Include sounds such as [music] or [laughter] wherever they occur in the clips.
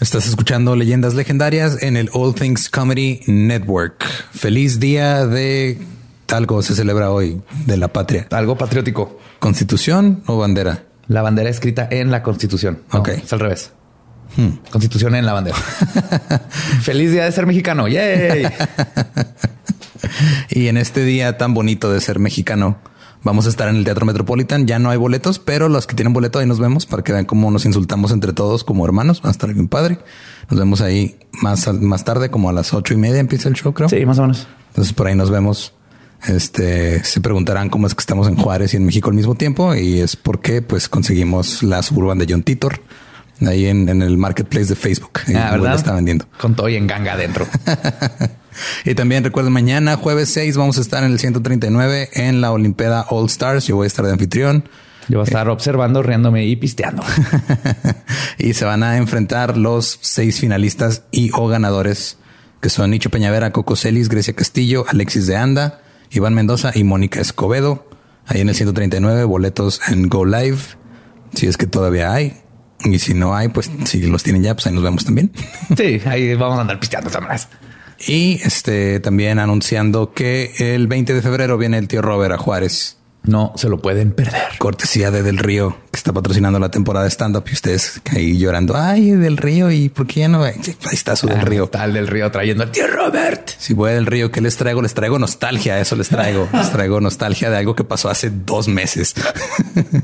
Estás escuchando Leyendas Legendarias en el All Things Comedy Network. Feliz día de algo se celebra hoy de la patria. Algo patriótico. ¿Constitución o bandera? La bandera escrita en la Constitución. ok. Es al revés. Hmm. Constitución en la bandera. [laughs] Feliz día de ser mexicano. Yay. [laughs] y en este día tan bonito de ser mexicano, vamos a estar en el Teatro Metropolitan. Ya no hay boletos, pero los que tienen boleto ahí nos vemos para que vean cómo nos insultamos entre todos como hermanos. Va a estar bien padre. Nos vemos ahí más, más tarde, como a las ocho y media empieza el show, creo. Sí, más o menos. Entonces por ahí nos vemos. Este se preguntarán cómo es que estamos en Juárez y en México al mismo tiempo. Y es porque pues conseguimos la suburban de John Titor ahí en, el marketplace de Facebook. Ah, ¿verdad? está vendiendo. Con todo y en ganga adentro. [laughs] y también recuerden, mañana, jueves 6, vamos a estar en el 139 en la Olimpiada All Stars. Yo voy a estar de anfitrión. Yo voy a estar observando, riéndome y pisteando. [laughs] y se van a enfrentar los seis finalistas y o ganadores, que son Nicho Peñavera, Coco Celis, Grecia Castillo, Alexis de Anda, Iván Mendoza y Mónica Escobedo. Ahí en el 139, boletos en Go Live, si es que todavía hay. Y si no hay, pues si los tienen ya, pues ahí nos vemos también. Sí, ahí vamos a andar pisteando más. Y este también anunciando que el 20 de febrero viene el tío Robert a Juárez. No se lo pueden perder. Cortesía de Del Río, que está patrocinando la temporada de stand-up y ustedes ahí llorando. Ay, Del Río, ¿y por qué ya no? Ahí está su Del ah, Río. Tal Del Río trayendo al tío Robert. Si voy Del Río, ¿qué les traigo? Les traigo nostalgia. Eso les traigo. [laughs] les traigo nostalgia de algo que pasó hace dos meses.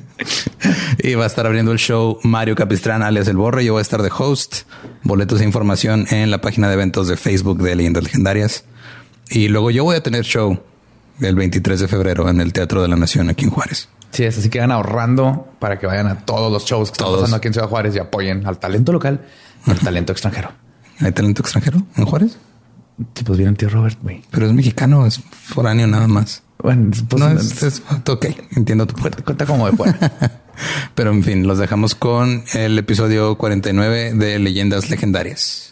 [laughs] y va a estar abriendo el show Mario Capistrán, alias El Borre. Yo voy a estar de host. Boletos e información en la página de eventos de Facebook de Leyendas Legendarias. Y luego yo voy a tener show el 23 de febrero en el Teatro de la Nación aquí en Juárez. Sí, es así que van ahorrando para que vayan a todos los shows que están pasando aquí en Ciudad Juárez y apoyen al talento local y al talento extranjero. ¿Hay talento extranjero en Juárez? Sí, pues viene el tío Robert, güey. Pero es mexicano, es foráneo nada más. Bueno, pues no es, ok, entiendo tu punto. Cuenta como de fuera. [laughs] Pero en fin, los dejamos con el episodio 49 de Leyendas Legendarias.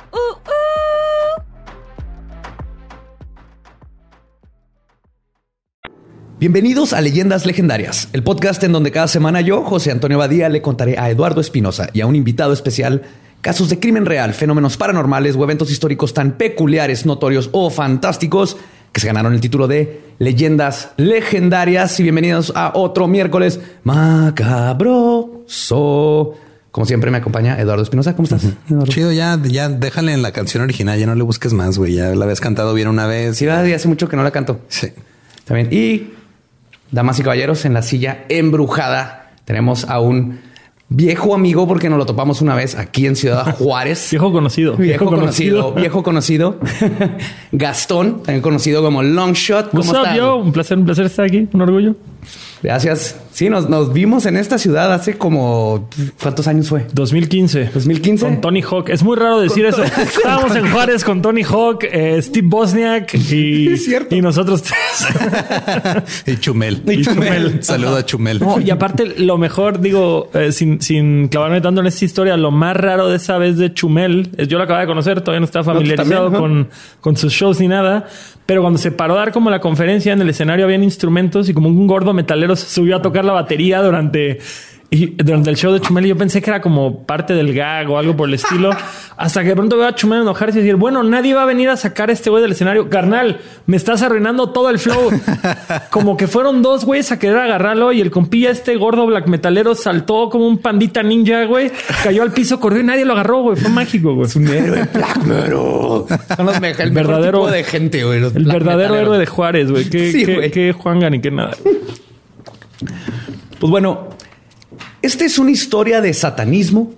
Bienvenidos a Leyendas Legendarias, el podcast en donde cada semana yo, José Antonio Badía, le contaré a Eduardo Espinosa y a un invitado especial casos de crimen real, fenómenos paranormales o eventos históricos tan peculiares, notorios o fantásticos que se ganaron el título de Leyendas Legendarias. Y bienvenidos a otro miércoles macabroso. Como siempre me acompaña Eduardo Espinosa. ¿Cómo estás? Chido, ya, ya déjale en la canción original, ya no le busques más, güey. Ya la habías cantado bien una vez. Sí, hace mucho que no la canto. Sí. También. Y damas y caballeros, en la silla embrujada tenemos a un viejo amigo porque nos lo topamos una vez aquí en Ciudad [laughs] Juárez. viejo conocido. Viejo, conocido. [laughs] Viejo conocido. Gastón, también conocido como Longshot. ¿Cómo estás? Un placer, un placer estar aquí. Un orgullo. Gracias. Sí, nos, nos, vimos en esta ciudad hace como... ¿Cuántos años fue? 2015. 2015. Con Tony Hawk. Es muy raro decir eso. Estábamos en Juárez con Tony Hawk, eh, Steve Bosniak y, y nosotros tres. [laughs] y Chumel. Y Chumel. Saludo a Chumel. y aparte, lo mejor, digo, eh, sin, sin clavarme tanto en esta historia, lo más raro de esa vez de Chumel, es yo lo acababa de conocer, todavía no estaba familiarizado con, con sus shows ni nada, pero cuando se paró a dar como la conferencia en el escenario habían instrumentos y como un gordo metalero se subió a tocar la batería durante Y durante el show de Chumel yo pensé que era como parte del gag o algo por el estilo. [laughs] hasta que de pronto veo a Chumel enojarse y decir, bueno, nadie va a venir a sacar a este güey del escenario. Carnal, me estás arruinando todo el flow. [laughs] como que fueron dos güeyes a querer agarrarlo y el compilla este gordo black metalero saltó como un pandita ninja, güey. Cayó al piso, corrió y nadie lo agarró, güey. Fue mágico, güey. Es un héroe black metal. Son los el verdadero tipo de gente, güey. El verdadero héroe de Juárez, güey. Qué, sí, qué, qué Juan ni qué nada. Pues bueno, esta es una historia de satanismo,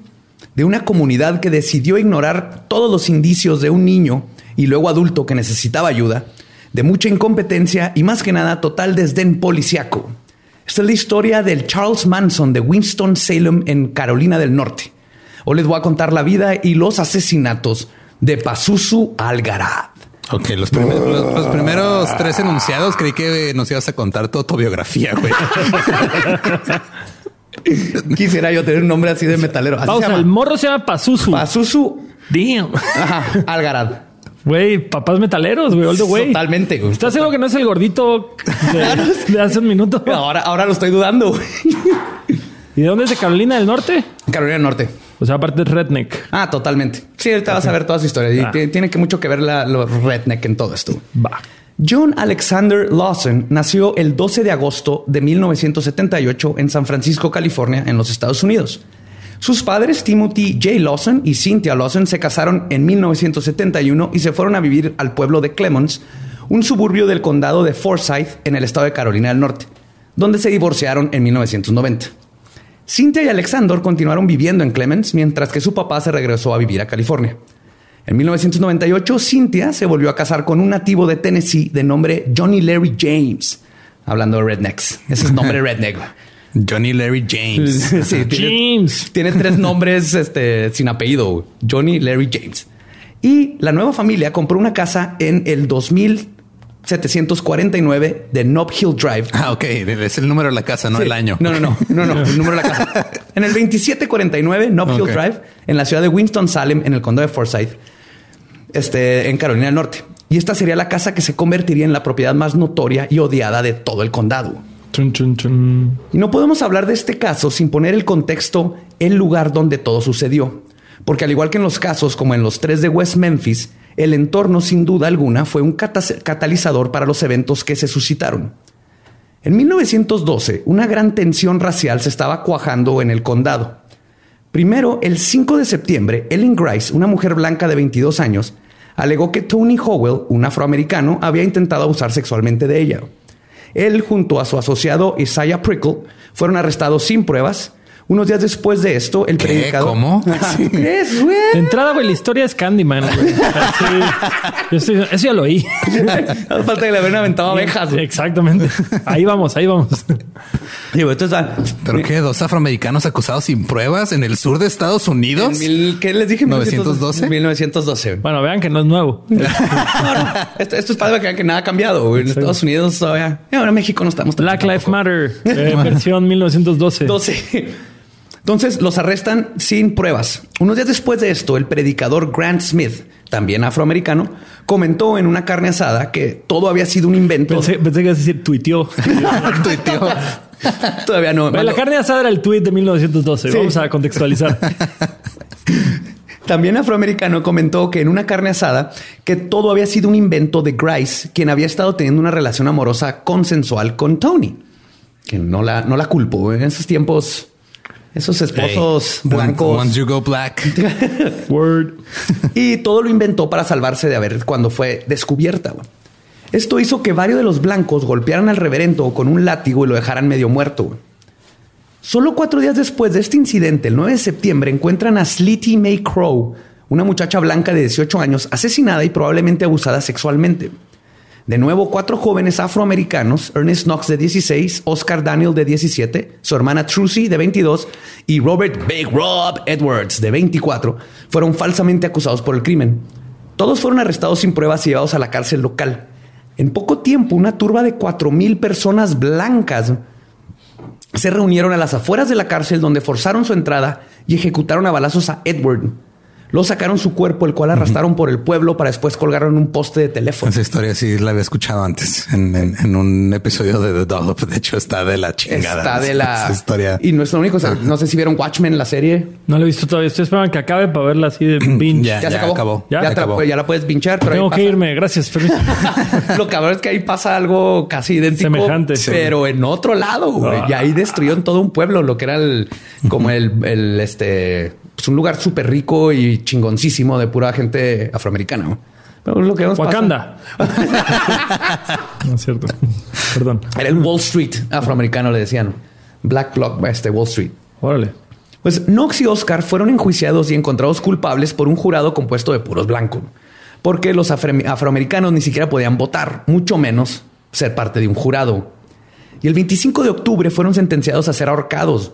de una comunidad que decidió ignorar todos los indicios de un niño y luego adulto que necesitaba ayuda, de mucha incompetencia y más que nada total desdén policiaco. Esta es la historia del Charles Manson de Winston-Salem en Carolina del Norte. Hoy les voy a contar la vida y los asesinatos de Pazuzu Algarad. Ok, los, primeros, los, primeros tres enunciados creí que nos ibas a contar toda tu biografía, güey. [laughs] Quisiera yo tener un nombre así de metalero. Pausa, el morro se llama Pazuzu. Pazuzu. Damn. Ajá, Algarad. Güey, papás metaleros, güey, güey. Totalmente, güey. ¿Estás seguro que no es el gordito [laughs] de, hace un minuto? Ahora, ahora lo estoy dudando, güey. ¿Y de dónde es de Carolina del Norte? Carolina del Norte. O sea, aparte de redneck. Ah, totalmente. Sí, ahorita vas a ver toda su historia. Y ah. tiene que mucho que ver la, los redneck en todo esto. Va. John Alexander Lawson nació el 12 de agosto de 1978 en San Francisco, California, en los Estados Unidos. Sus padres, Timothy J. Lawson y Cynthia Lawson, se casaron en 1971 y se fueron a vivir al pueblo de Clemens, un suburbio del condado de Forsyth en el estado de Carolina del Norte, donde se divorciaron en 1990. Cynthia y Alexander continuaron viviendo en Clemens mientras que su papá se regresó a vivir a California. En 1998, Cynthia se volvió a casar con un nativo de Tennessee de nombre Johnny Larry James. Hablando de rednecks. Ese es nombre [laughs] redneck. Johnny Larry James. sí, James. Tiene, tres nombres este, sin apellido. Johnny Larry James. Y la nueva familia compró una casa en el 2749 de Nob Hill Drive. Ah, ok. Es el número de la casa, no el año. No, no, no, no, no, el número de la casa. [laughs] En el 2749 Nob Hill Drive, en la ciudad de Winston-Salem, en el condado de Forsyth este, en Carolina del Norte. Y esta sería la casa que se convertiría en la propiedad más notoria y odiada de todo el condado. Y no podemos hablar de este caso sin poner el contexto, el lugar donde todo sucedió. Porque al igual que en los casos como en los tres de West Memphis, el entorno sin duda alguna fue un catalizador para los eventos que se suscitaron. En 1912, una gran tensión racial se estaba cuajando en el condado. Primero, el 5 de septiembre, Ellen Grice, una mujer blanca de 22 años, alegó que Tony Howell, un afroamericano, había intentado abusar sexualmente de ella. Él, junto a su asociado Isaiah Prickle, fueron arrestados sin pruebas unos días después de esto, el predicador. ¿Cómo? [laughs] ¿Qué [laughs] crees, güey? De entrada, güey, la historia es Candyman. [laughs] eso ya lo oí. No falta que le hubieran aventado abejas. Exactamente. Ahí vamos, ahí vamos. Digo, esto es, ¿Pero qué? ¿Dos afroamericanos acusados sin pruebas en el sur de Estados Unidos? ¿Qué les dije? 1912. 1912. Bueno, vean que no es nuevo. Esto, es para que vean que nada ha cambiado. En Estados Unidos todavía. Ahora en México no estamos. Black Lives Matter, eh, versión 1912. 12. Entonces los arrestan sin pruebas. Unos días después de esto, el predicador Grant Smith, también afroamericano, comentó en una carne asada que todo había sido un invento. Pensé, que ibas a decir tuiteó. [laughs] tuiteó. Todavía no. la carne asada era el tweet de 1912. Vamos a contextualizar. [laughs] También afroamericano comentó que en una carne asada que todo había sido un invento de Grice, quien había estado teniendo una relación amorosa consensual con Tony. Que no la, no la culpo. En esos tiempos esos esposos blancos. Once you go black. [laughs] Word. [laughs] y todo lo inventó para salvarse de haber cuando fue descubierta. Esto hizo que varios de los blancos golpearan al reverendo con un látigo y lo dejaran medio muerto. Solo cuatro días después de este incidente, el 9 de septiembre, encuentran a Slitty May Crow, una muchacha blanca de 18 años, asesinada y probablemente abusada sexualmente. De nuevo, cuatro jóvenes afroamericanos, Ernest Knox de 16, Oscar Daniel de 17, su hermana Trucy de 22 y Robert Big Rob Edwards de 24, fueron falsamente acusados por el crimen. Todos fueron arrestados sin pruebas y llevados a la cárcel local. En poco tiempo, una turba de 4.000 personas blancas se reunieron a las afueras de la cárcel donde forzaron su entrada y ejecutaron a balazos a Edward. Luego sacaron su cuerpo, el cual arrastraron por el pueblo para después colgarlo en un poste de teléfono. Esa historia sí la había escuchado antes en, un episodio de The Dollop. De hecho, está de la chingada. Está de la historia. Y no es lo único. no sé si vieron Watchmen, la serie. No lo he visto todavía. Estoy esperando que acabe para verla así de [clears throat] binge. ya, se acabó. Ya, acabó. Ya, la puedes pinchar. Pero Tengo que irme. Gracias. [laughs] lo cabrón es que ahí pasa algo casi idéntico. Semejante. Pero en otro lado, güey. Ah. Y ahí destruyeron todo un pueblo, lo que era el, como el, el este es un lugar súper rico y chingoncísimo de pura gente afroamericana. Pero lo que Wakanda. [laughs] no es cierto. Perdón. Era el Wall Street afroamericano, le decían. Black Block, este Wall Street. Órale. Pues Knox y Oscar fueron enjuiciados y encontrados culpables por un jurado compuesto de puros blancos, porque los afroamericanos ni siquiera podían votar, mucho menos ser parte de un jurado. Y el 25 de octubre fueron sentenciados a ser ahorcados.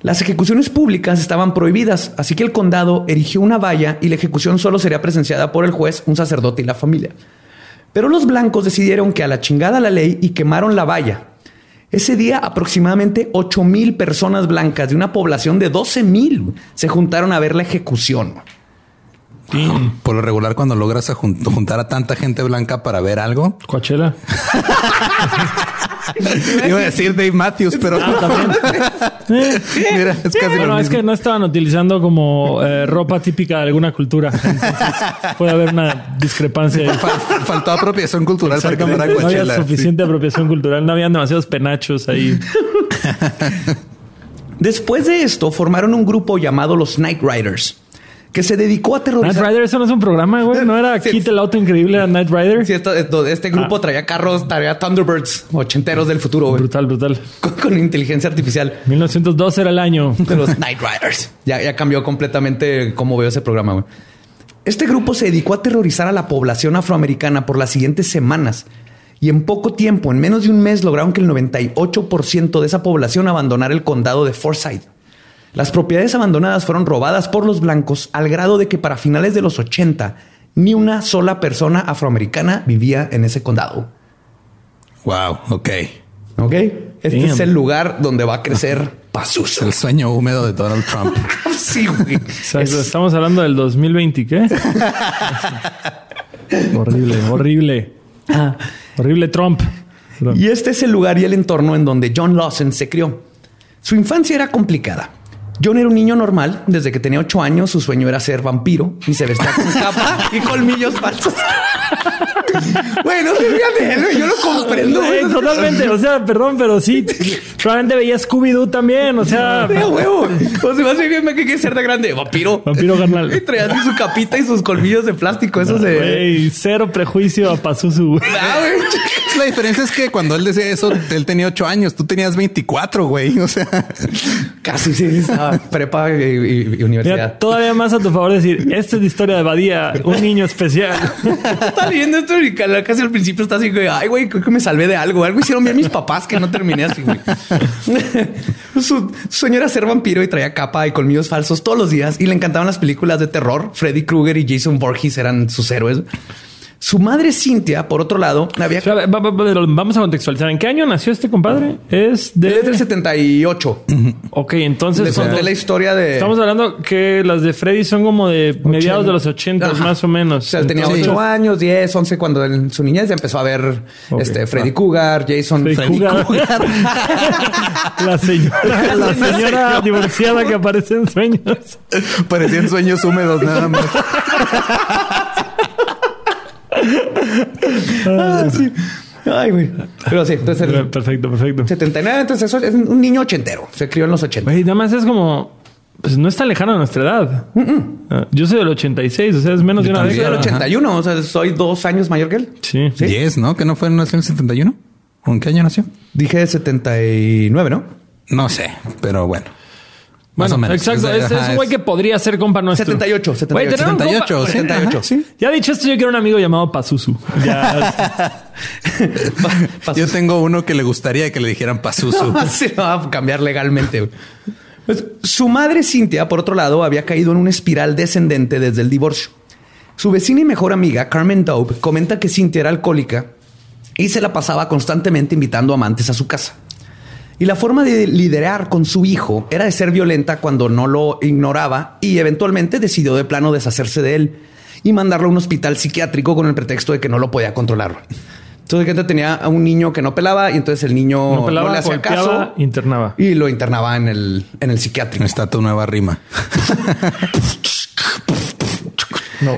Las ejecuciones públicas estaban prohibidas, así que el condado erigió una valla y la ejecución solo sería presenciada por el juez, un sacerdote y la familia. Pero los blancos decidieron que a la chingada la ley y quemaron la valla. Ese día aproximadamente 8 mil personas blancas de una población de 12 mil se juntaron a ver la ejecución. Por lo regular, cuando logras juntar a tanta gente blanca para ver algo, Coachella. [laughs] Iba a decir Dave Matthews, pero ah, Mira, es casi bueno, es que no estaban utilizando como eh, ropa típica de alguna cultura. [laughs] puede haber una discrepancia. faltó apropiación cultural para que No había suficiente apropiación cultural, no habían demasiados penachos ahí. [laughs] Después de esto, formaron un grupo llamado los Night Riders que se dedicó a terrorizar. Night Rider, eso no es un programa, güey. No era [laughs] Kit el auto increíble a Night Rider. Sí, este grupo ah. traía carros, traía Thunderbirds ochenteros del futuro, güey. Brutal, brutal. Con, inteligencia artificial. 1902 era el año de los Night Riders. Ya, ya cambió completamente cómo veo ese programa, güey. Este grupo se dedicó a terrorizar a la población afroamericana por las siguientes semanas. Y en poco tiempo, en menos de un mes, lograron que el 98% de esa población abandonara el condado de Forsyth. Las propiedades abandonadas fueron robadas por los blancos al grado de que para finales de los 80 ni una sola persona afroamericana vivía en ese condado. Wow, ok. Ok. Este es el lugar donde va a crecer [laughs] Pazuzu. El sueño húmedo de Donald Trump. [laughs] sí, güey. Estamos hablando del 2020, ¿qué? [laughs] horrible, horrible. Ah. Horrible Trump. Y este es el lugar y el entorno en donde John Lawson se crió. Su infancia era complicada. John era un niño normal. Desde que tenía ocho años, su sueño era ser vampiro y se vestía con capa y colmillos falsos. Bueno, de él, yo lo comprendo. totalmente. O sea, perdón, pero sí. Probablemente veía Scooby-Doo también. O sea, de huevo. O sea, más bien que quiere ser de grande. Vampiro. Vampiro carnal. Y traía así su capita y sus colmillos de plástico. Eso se. cero prejuicio a Pazuzu. Ah, la diferencia es que cuando él decía eso, él tenía ocho años. Tú tenías 24, güey. O sea, casi sí. Estaba prepa y, universidad. todavía más a tu favor decir, esta es la historia de Badía, un niño especial. Está viendo esto y casi al principio está así, güey, ay, güey, creo que me salvé de algo. Algo hicieron bien mis papás que no terminé así, güey. [laughs] Su sueño era ser vampiro y traía capa y colmillos falsos todos los días y le encantaban las películas de terror. Freddy Krueger y Jason Voorhees eran sus héroes. Su madre Cintia, por otro lado, había... Vamos a contextualizar. ¿En qué año nació este compadre? Es de... del 78. Ok, entonces... Le conté la historia de... Estamos hablando que las de Freddy son como de mediados de los 80 más o menos. O sea, tenía 8 años, 10, 11 cuando en su niñez ya empezó a ver este, Freddy Cougar, Jason... Freddy, Cougar. [laughs] la señora, [laughs] la señora divorciada que aparece en sueños. Parecían sueños húmedos nada más. [laughs] ah, sí. Ay, güey. Pero sí, entonces. perfecto, perfecto. 79, entonces eso es un niño ochentero. Se crió en los 80. Y nada más es como. Pues no está lejano de nuestra edad. Ah, yo soy del 86, o sea, es menos de una década. Yo soy del 81, o sea, soy dos años mayor que él. Sí. ¿Sí? 10, ¿no? ¿Que no fue en el 71? ¿O en qué año nació? Dije 79, ¿no? No sé, pero bueno. Más o menos. Exacto. Es, un güey que podría ser compa nuestro. 78, 78. 78, 78. ¿Sí? Ya dicho esto, yo quiero un amigo llamado Pazuzu. [laughs] Ya. [laughs] yo tengo uno que le gustaría que le dijeran Pazuzu. [laughs] se va a cambiar legalmente. Pues, su madre Cintia, por otro lado, había caído en una espiral descendente desde el divorcio. Su vecina y mejor amiga, Carmen Daube, comenta que Cintia era alcohólica y se la pasaba constantemente invitando amantes a su casa. Y la forma de liderar con su hijo era de ser violenta cuando no lo ignoraba y eventualmente decidió de plano deshacerse de él y mandarlo a un hospital psiquiátrico con el pretexto de que no lo podía controlar. Entonces, gente tenía a un niño que no pelaba y entonces el niño No pelaba, le hacía caso internaba. y lo internaba en el, en el psiquiátrico. Está tu nueva rima. [laughs]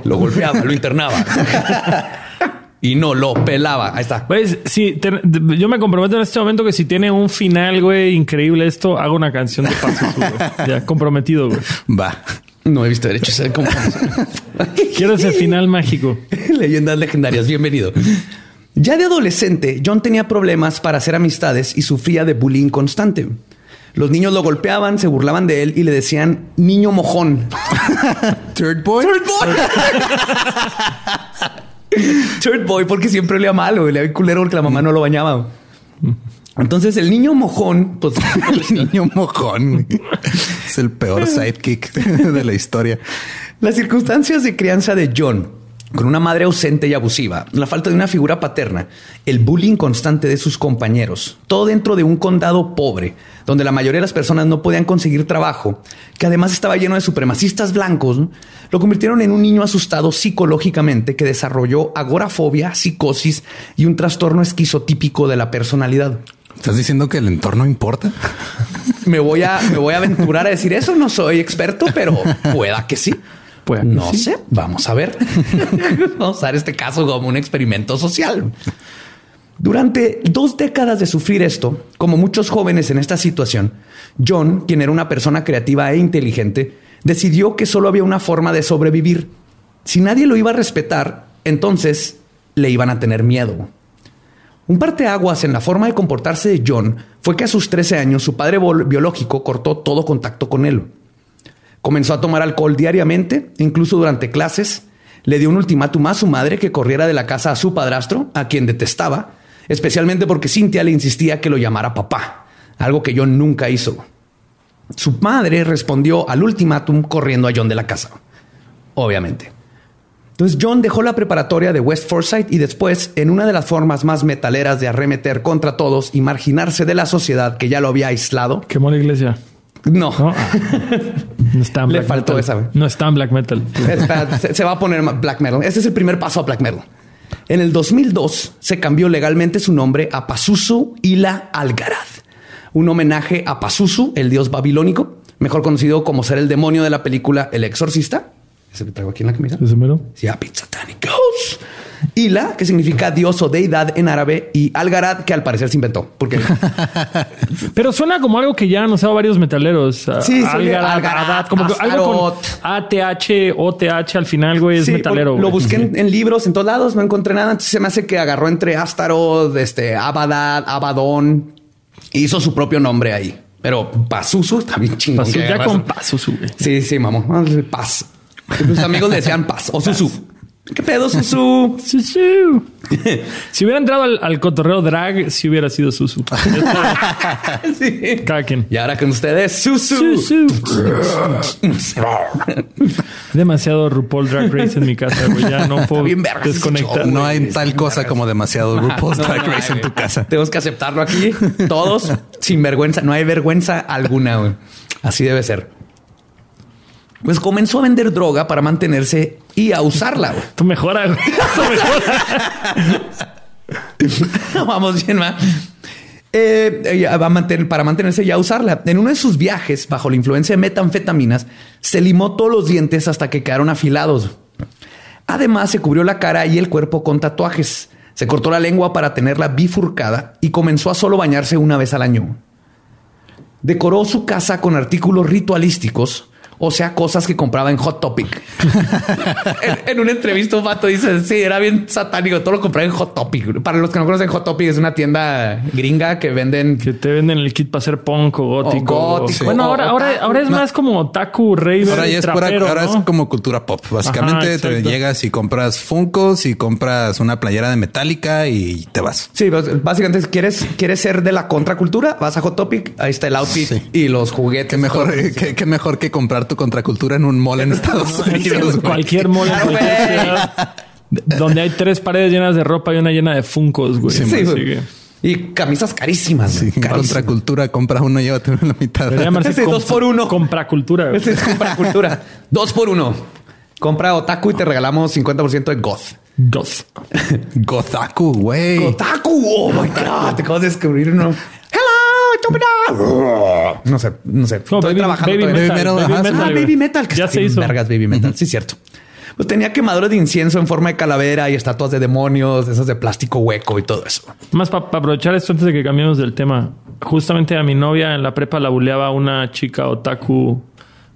Lo golpeaba, lo internaba [laughs] y no lo pelaba. Ahí está. Pues sí, te- yo me comprometo en este momento que si tiene un final, güey, increíble esto, hago una canción de paso, güey. [laughs] Ya, comprometido, güey. Va. No he visto derecho a ser como [laughs] Quiero ese final mágico. [laughs] Leyendas legendarias, bienvenido. Ya de adolescente, John tenía problemas para hacer amistades y sufría de bullying constante. Los niños lo golpeaban, se burlaban de él y le decían niño mojón. Third boy. Third boy. [laughs] Third boy porque siempre le mal, güey. Le iba culero porque la mamá no lo bañaba. Entonces el niño mojón, pues [laughs] El [laughs] niño mojón. Es el peor sidekick de la historia. Las circunstancias de crianza de John, con una madre ausente y abusiva, la falta de una figura paterna, el bullying constante de sus compañeros, todo dentro de un condado pobre, donde la mayoría de las personas no podían conseguir trabajo, que además estaba lleno de supremacistas blancos, ¿no? lo convirtieron en un niño asustado psicológicamente que desarrolló agorafobia, psicosis y un trastorno esquizotípico de la personalidad. ¿Estás diciendo que el entorno importa? [laughs] Me voy a, me voy a aventurar a decir eso. No soy experto, pero pueda que sí. Que no sí. sé. Vamos a ver. [laughs] Vamos a usar este caso como un experimento social. Durante dos décadas de sufrir esto, como muchos jóvenes en esta situación, John, quien era una persona creativa e inteligente, decidió que solo había una forma de sobrevivir. Si nadie lo iba a respetar, entonces le iban a tener miedo. Un parteaguas en la forma de comportarse de John fue que a sus 13 años su padre biológico cortó todo contacto con él. Comenzó a tomar alcohol diariamente, incluso durante clases. Le dio un ultimátum a su madre que corriera de la casa a su padrastro, a quien detestaba, especialmente porque Cynthia le insistía que lo llamara papá, algo que John nunca hizo. Su madre respondió al ultimátum corriendo a John de la casa, obviamente. Entonces John dejó la preparatoria de West Forsyth y después, en una de las formas más metaleras de arremeter contra todos y marginarse de la sociedad que ya lo había aislado, Quemó la iglesia. No, No. [laughs] No está en Le black faltó metal. esa. No está en black metal. Se, va a poner black metal. Este es el primer paso a black metal. En el 2002 se cambió legalmente su nombre a Pazuzu Ila Algarad, un homenaje a Pazuzu, el dios babilónico, mejor conocido como ser el demonio de la película El Exorcista. Ese que traigo aquí en la camisa. ¿Ese mero? Pizza Ghost. Ila, que significa dios o deidad en árabe, y Algarad, que al parecer se inventó. Porque [laughs] Pero suena como algo que ya han usado varios metaleros. Sí, sí, Algarad, Algarad, como que algo con. ATH, OTH al final, güey, es Sí, metalero. Lo güey. busqué en, en libros, en todos lados, no encontré nada. Entonces se me hace que agarró entre Astaroth, este, Abadad, Abadón. e hizo su propio nombre ahí. Pero Pazuzu también chingón. Pasó que ya con paso sube. Sí, sí, mamón. Paz. Tus amigos le decían Paz o Susu. ¿Qué pedo, Susu? [laughs] Susu. [laughs] si hubiera entrado al, al cotorreo drag, si hubiera sido Susu. [laughs] sí. Cada quien. Y ahora con ustedes, Susu. Susu. Demasiado RuPaul Drag Race en mi casa, güey. Ya no puedo bien desconectar. No hay tal cosa como demasiado RuPaul's No, Drag no Race en tu casa. Tenemos que aceptarlo aquí, todos sin vergüenza. No hay vergüenza alguna. güey. Así debe ser. Pues comenzó a vender droga para mantenerse y a usarla. güey. Tú mejora, güey. [laughs] Tú mejora. [laughs] Vamos bien, ma. Eh, a mantener, para mantenerse y a usarla. En uno de sus viajes, bajo la influencia de metanfetaminas, se limó todos los dientes hasta que quedaron afilados. Además, se cubrió la cara y el cuerpo con tatuajes. Se cortó la lengua para tenerla bifurcada y comenzó a solo bañarse una vez al año. Decoró su casa con artículos ritualísticos, o sea, cosas que compraba en Hot Topic. [laughs] en, en una entrevista, un vato dice: Sí, era bien satánico. Todo lo compraba en Hot Topic. Para los que no conocen, Hot Topic es una tienda gringa que venden. Que te venden el kit para hacer punk o gótico. O gótico, Bueno, ahora, ahora, otaku. ahora es No. más como otaku, rey, Ahora ya es pura- trapero, ahora ¿no? es como cultura pop. Básicamente Ajá, te llegas y compras Funkos y compras una playera de Metallica y te vas. Sí, básicamente, si quieres, quieres ser de la contracultura, vas a Hot Topic. Ahí está el outfit Sí. y los juguetes. Qué mejor, qué, qué mejor que comprar tu contracultura en un mall en Estados [laughs] Unidos. güey. Cualquier mole, Claro, cualquier güey. ciudad, donde hay tres paredes llenas de ropa y una llena de funcos, güey. Sí, güey. que- Y camisas carísimas. Sí, carísimas. contracultura, compra uno y llévate la mitad. Ese dos por uno. Compracultura. güey. Esa es compra cultura. [laughs] Dos por uno. Compra otaku y te regalamos 50% de goth. Dos. [laughs] Gozaku, güey. Otaku. Oh my God. Te acabas de descubrir uno. No sé, no sé. Estoy baby, trabajando baby todavía. metal. Baby metal, ajá, metal, Ah. Baby Metal. que Ya está se hizo. Vergas, Baby Metal. Sí, cierto. Pues tenía quemadores de incienso en forma de calavera y estatuas de demonios, esas de plástico hueco y todo eso. Más para aprovechar esto antes de que cambiemos del tema. Justamente a mi novia en la prepa la buleaba una chica otaku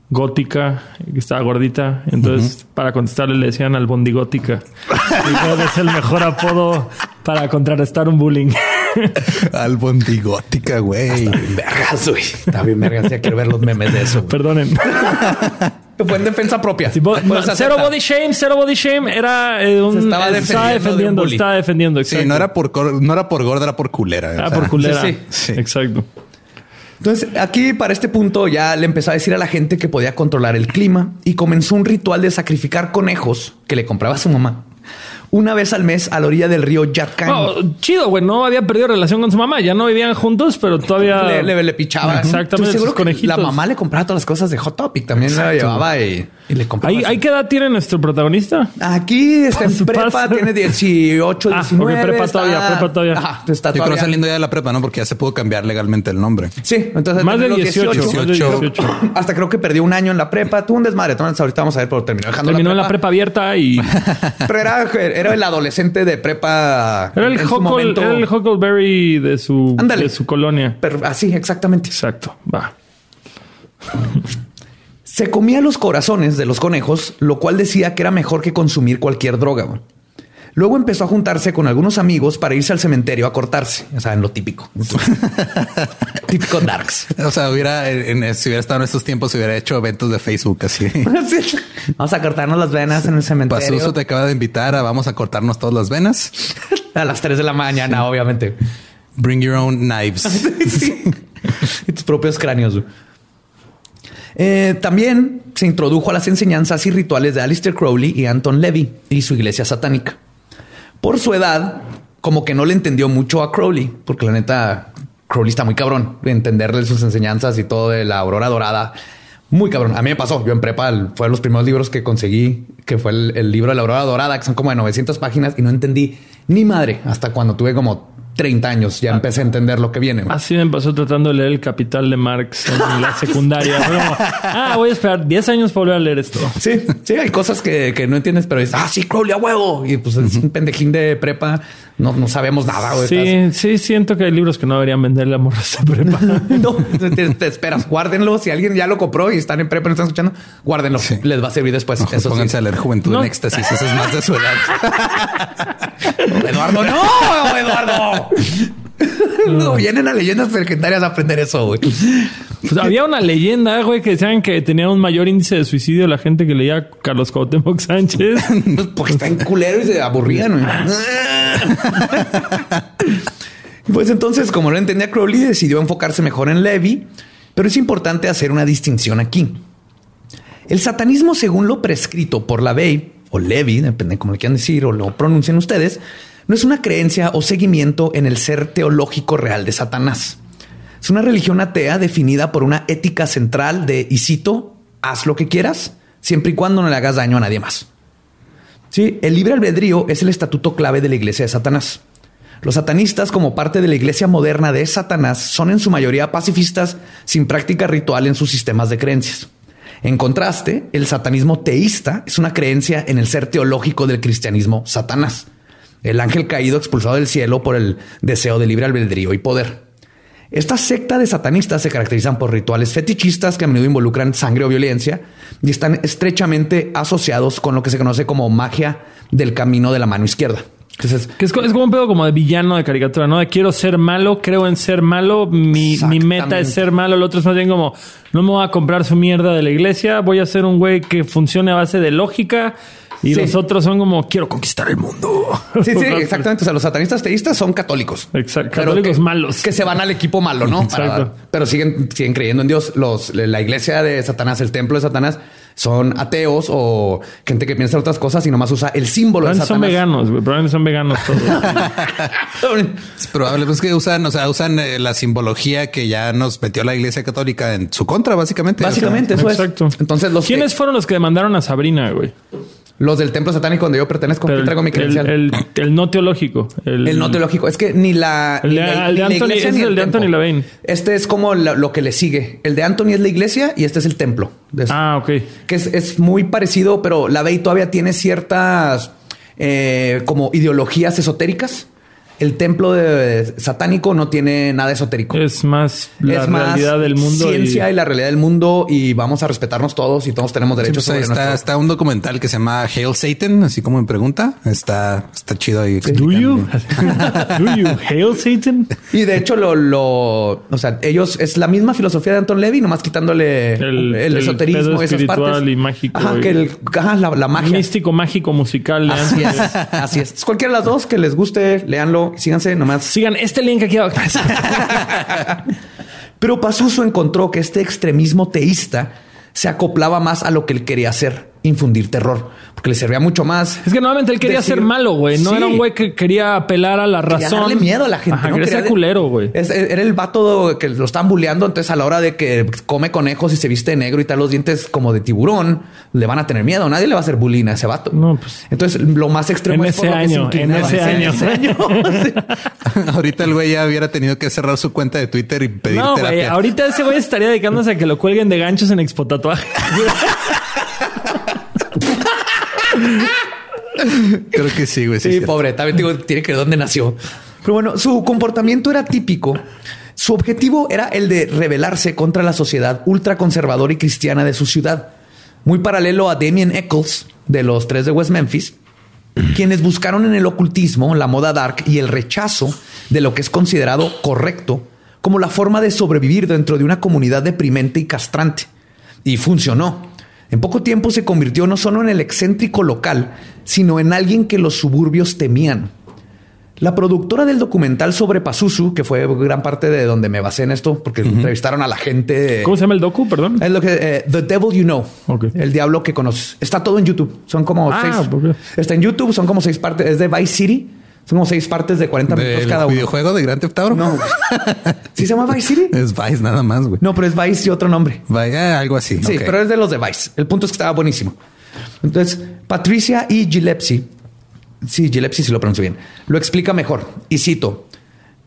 gótica que estaba gordita. Entonces, para contestarle le decían albondigótica. y es el mejor apodo para contrarrestar un bullying. [laughs] Albondigótica, güey. Vergas, güey. Está bien vergas. Ya quiero ver los memes de eso. güey. Perdonen. [laughs] Fue en defensa propia. Bo- Pues cero body shame, cero body shame. Era eh, un, Se estaba eh, defendiendo de un defendiendo, estaba defendiendo. Sí, exacto. no era por no era por gorda, era por culera. Ah, o sea, por culera. sí, sí. Exacto. Entonces, aquí para este punto ya le empezó a decir a la gente que podía controlar el clima y comenzó un ritual de sacrificar conejos que le compraba a su mamá una vez al mes a la orilla del río Yatkan. Oh, chido, güey. No había perdido relación con su mamá. Ya no vivían juntos, pero todavía le, le, le pichaba. Exactamente. Seguro sus que conejitos. la mamá le compraba todas las cosas de Hot Topic. También la llevaba y, y le compraba. ¿Ahí, qué edad tiene nuestro protagonista? Aquí está en Su prepa, tiene [laughs] 18, Ah, 19. ok, prepa está- todavía, prepa todavía. Ajá, está Yo creo saliendo ya de la prepa, ¿no? Porque ya se pudo cambiar legalmente el nombre. Sí, entonces Más de terminó 18. los más de 18. 18. [laughs] Hasta creo que perdió un año en la prepa. Tuvo un desmadre. Entonces ahorita vamos a ver, pero terminó dejando Terminó en la prepa abierta y [laughs] Pero era, era el adolescente de prepa. era el, en su Huckle- momento. era el Huckleberry de su, de su colonia. Pero así, exactamente. Exacto. Va. Se comía los corazones de los conejos, lo cual decía que era mejor que consumir cualquier droga. Luego empezó a juntarse con algunos amigos para irse al cementerio a cortarse. O sea, en lo típico. [laughs] típico darks. O sea, hubiera, en, si hubiera estado en estos tiempos, se hubiera hecho eventos de Facebook así. [laughs] Sí. Vamos a cortarnos las venas en el cementerio. Pasuso te acaba de invitar a vamos a cortarnos todas las venas. [laughs] A las 3 de la mañana, obviamente. Bring your own knives. Y tus propios cráneos. Eh, también se introdujo a las enseñanzas y rituales de Aleister Crowley y Anton Levy y su iglesia satánica. Por su edad, como que no le entendió mucho a Crowley, porque la neta, Crowley está muy cabrón de entenderle sus enseñanzas y todo de la aurora dorada. Muy cabrón. A mí me pasó. Yo en prepa fue los primeros libros que conseguí, que fue el, el libro de la aurora dorada, que son como de 900 páginas y no entendí ni madre hasta cuando tuve como 30 años. Ya empecé a entender lo que viene. Así me pasó tratando de leer el Capital de Marx en la [laughs] [laughs] secundaria. Como, ah, voy a esperar 10 años para volver a leer esto. Sí, sí, hay cosas que, que no entiendes, pero es, ah, sí, Crowley a huevo. Y pues es un pendejín de prepa. No, no sabemos nada, güey. Sí, sí, siento que hay libros que no deberían venderle a morras de prepa. [laughs] No, te, te esperas, guárdenlo. Si alguien ya lo compró y están en prepa y no están escuchando, guárdenlo. Sí. Les va a servir después. Ojo, Eso sí. pónganse a leer Juventud No. en Éxtasis. Eso es más de su edad. [laughs] Eduardo, no, Eduardo. [laughs] No, vienen a leyendas legendarias a aprender eso, güey. Pues había una leyenda, güey, que decían que tenía un mayor índice de suicidio la gente que leía Carlos Cuauhtémoc Sánchez. [laughs] Porque está en culero y se aburrían. güey. [laughs] Pues entonces, como lo entendía Crowley, decidió enfocarse mejor en Levi, pero es importante hacer una distinción aquí. El satanismo, según lo prescrito por la Ley, o Levi, depende cómo le quieran decir o lo pronuncien ustedes, no es una creencia o seguimiento en el ser teológico real de Satanás. Es una religión atea definida por una ética central de, y cito, haz lo que quieras, siempre y cuando no le hagas daño a nadie más. Sí, el libre albedrío es el estatuto clave de la iglesia de Satanás. Los satanistas, como parte de la iglesia moderna de Satanás, son en su mayoría pacifistas sin práctica ritual en sus sistemas de creencias. En contraste, el satanismo teísta es una creencia en el ser teológico del cristianismo Satanás, el ángel caído expulsado del cielo por el deseo de libre albedrío y poder. Esta secta de satanistas se caracterizan por rituales fetichistas que a menudo involucran sangre o violencia y están estrechamente asociados con lo que se conoce como magia del camino de la mano izquierda. Entonces, Que es, co- es como un pedo como de villano de caricatura, ¿no? De quiero ser malo, creo en ser malo, mi, mi meta es ser malo, el otro es más bien como, no me voy a comprar su mierda de la iglesia, voy a ser un güey que funcione a base de lógica y Sí. los otros son como, quiero conquistar el mundo. sí, sí, [laughs] exactamente. O sea, los satanistas teístas son católicos. Exacto, católicos que- malos. Que se van al equipo malo, ¿no? Para- Exacto. pero siguen, siguen creyendo en Dios. Los, la iglesia de Satanás, el templo de Satanás, son ateos o gente que piensa en otras cosas y nomás usa el símbolo de Son veganos, güey. Probablemente son veganos todos. [laughs] es probable, pues que usan, o sea, usan eh, la simbología que ya nos metió la Iglesia Católica en su contra, básicamente. Básicamente, eso Exacto. es. Entonces, los ¿Quiénes fueron los que demandaron a Sabrina, güey? Los del templo satánico donde yo pertenezco, Pero aquí traigo mi credencial. el, el no teológico. El, El no teológico. Es que ni la. El ni la- el de ni la Anthony- iglesia ese ni es el de. Anthony. Este es como la- lo que le sigue. El de Anthony es la iglesia y este es el templo. Ah, ok. Que es, es muy parecido, pero la Bey todavía tiene ciertas eh, como ideologías esotéricas. El templo de satánico no tiene nada esotérico. Es más la es más realidad del mundo. ciencia y... la realidad del mundo y vamos a respetarnos todos y todos tenemos Sí, derechos pues ahí sobre está, nuestro- está un documental que se llama Hail Satan, así como en pregunta. Está, está chido ahí. Do you? [laughs] Do you hail Satan? Y de hecho, lo, lo, o sea, ellos es la misma filosofía de Anton Levy, nomás quitándole el, El- el esoterismo, pedo esas espiritual partes. y mágico Ajá, y- que el, ajá, la, la magia. Místico, mágico, musical. Así es, así es. Cualquiera de las dos que les guste, síganse nomás. Sigan este link aquí abajo. [laughs] Pero Pazuzu encontró que este extremismo teísta se acoplaba más a lo que él quería hacer, infundir terror, porque le servía mucho más. Es que nuevamente él quería Decir- ser malo, güey. No Sí. era un güey que quería apelar a la Quería razón. darle miedo a la gente. Ajá, ¿no? quería Quería ser culero, güey. Es- Era el vato que lo estaban bulleando. Entonces, a la hora de que come conejos y se viste de negro y tal, los dientes como de tiburón, le van a tener miedo. Nadie le va a hacer bullying a ese vato. No, pues. Entonces, lo más extremo En es ese año, en ese año. ese año. [laughs] Sí. [laughs] Ahorita el güey ya hubiera tenido que cerrar su cuenta de Twitter y pedir No, terapia. Ahorita ese güey estaría dedicándose a que lo cuelguen de ganchos en Expo Tatuaje. [laughs] Creo que sí, güey. Sí, pobre. También digo, tiene que ver dónde nació. Pero bueno, su comportamiento era típico. Su objetivo era el de rebelarse contra la sociedad ultraconservadora y cristiana de su ciudad. Muy paralelo a Damien Eccles de los tres de West Memphis, quienes buscaron en el ocultismo, la moda dark y el rechazo de lo que es considerado correcto como la forma de sobrevivir dentro de una comunidad deprimente y castrante. Y funcionó. En poco tiempo se convirtió no solo en el excéntrico local, sino en alguien que los suburbios temían. La productora del documental sobre Pazuzu, que fue gran parte de donde me basé en esto, porque entrevistaron a la gente. ¿Cómo se llama el docu? Perdón. Es lo que eh, The Devil You Know, Ok. el diablo que conoces. Está todo en YouTube. Son como Ah, seis. ok. Está en YouTube. Son como seis partes. Es de Vice City. Son como seis partes de 40 minutos ¿Del cada uno. videojuego de Grand Theft Auto? No. [laughs] ¿Sí se llama Vice City? Es Vice nada más, güey. No, pero es Vice y otro nombre. Vaya, algo así. Sí, ok. pero es de los de Vice. El punto es que estaba buenísimo. Entonces, Patricia y Gillespie, sí, Gillespie sí lo pronuncio bien, lo explica mejor. Y cito,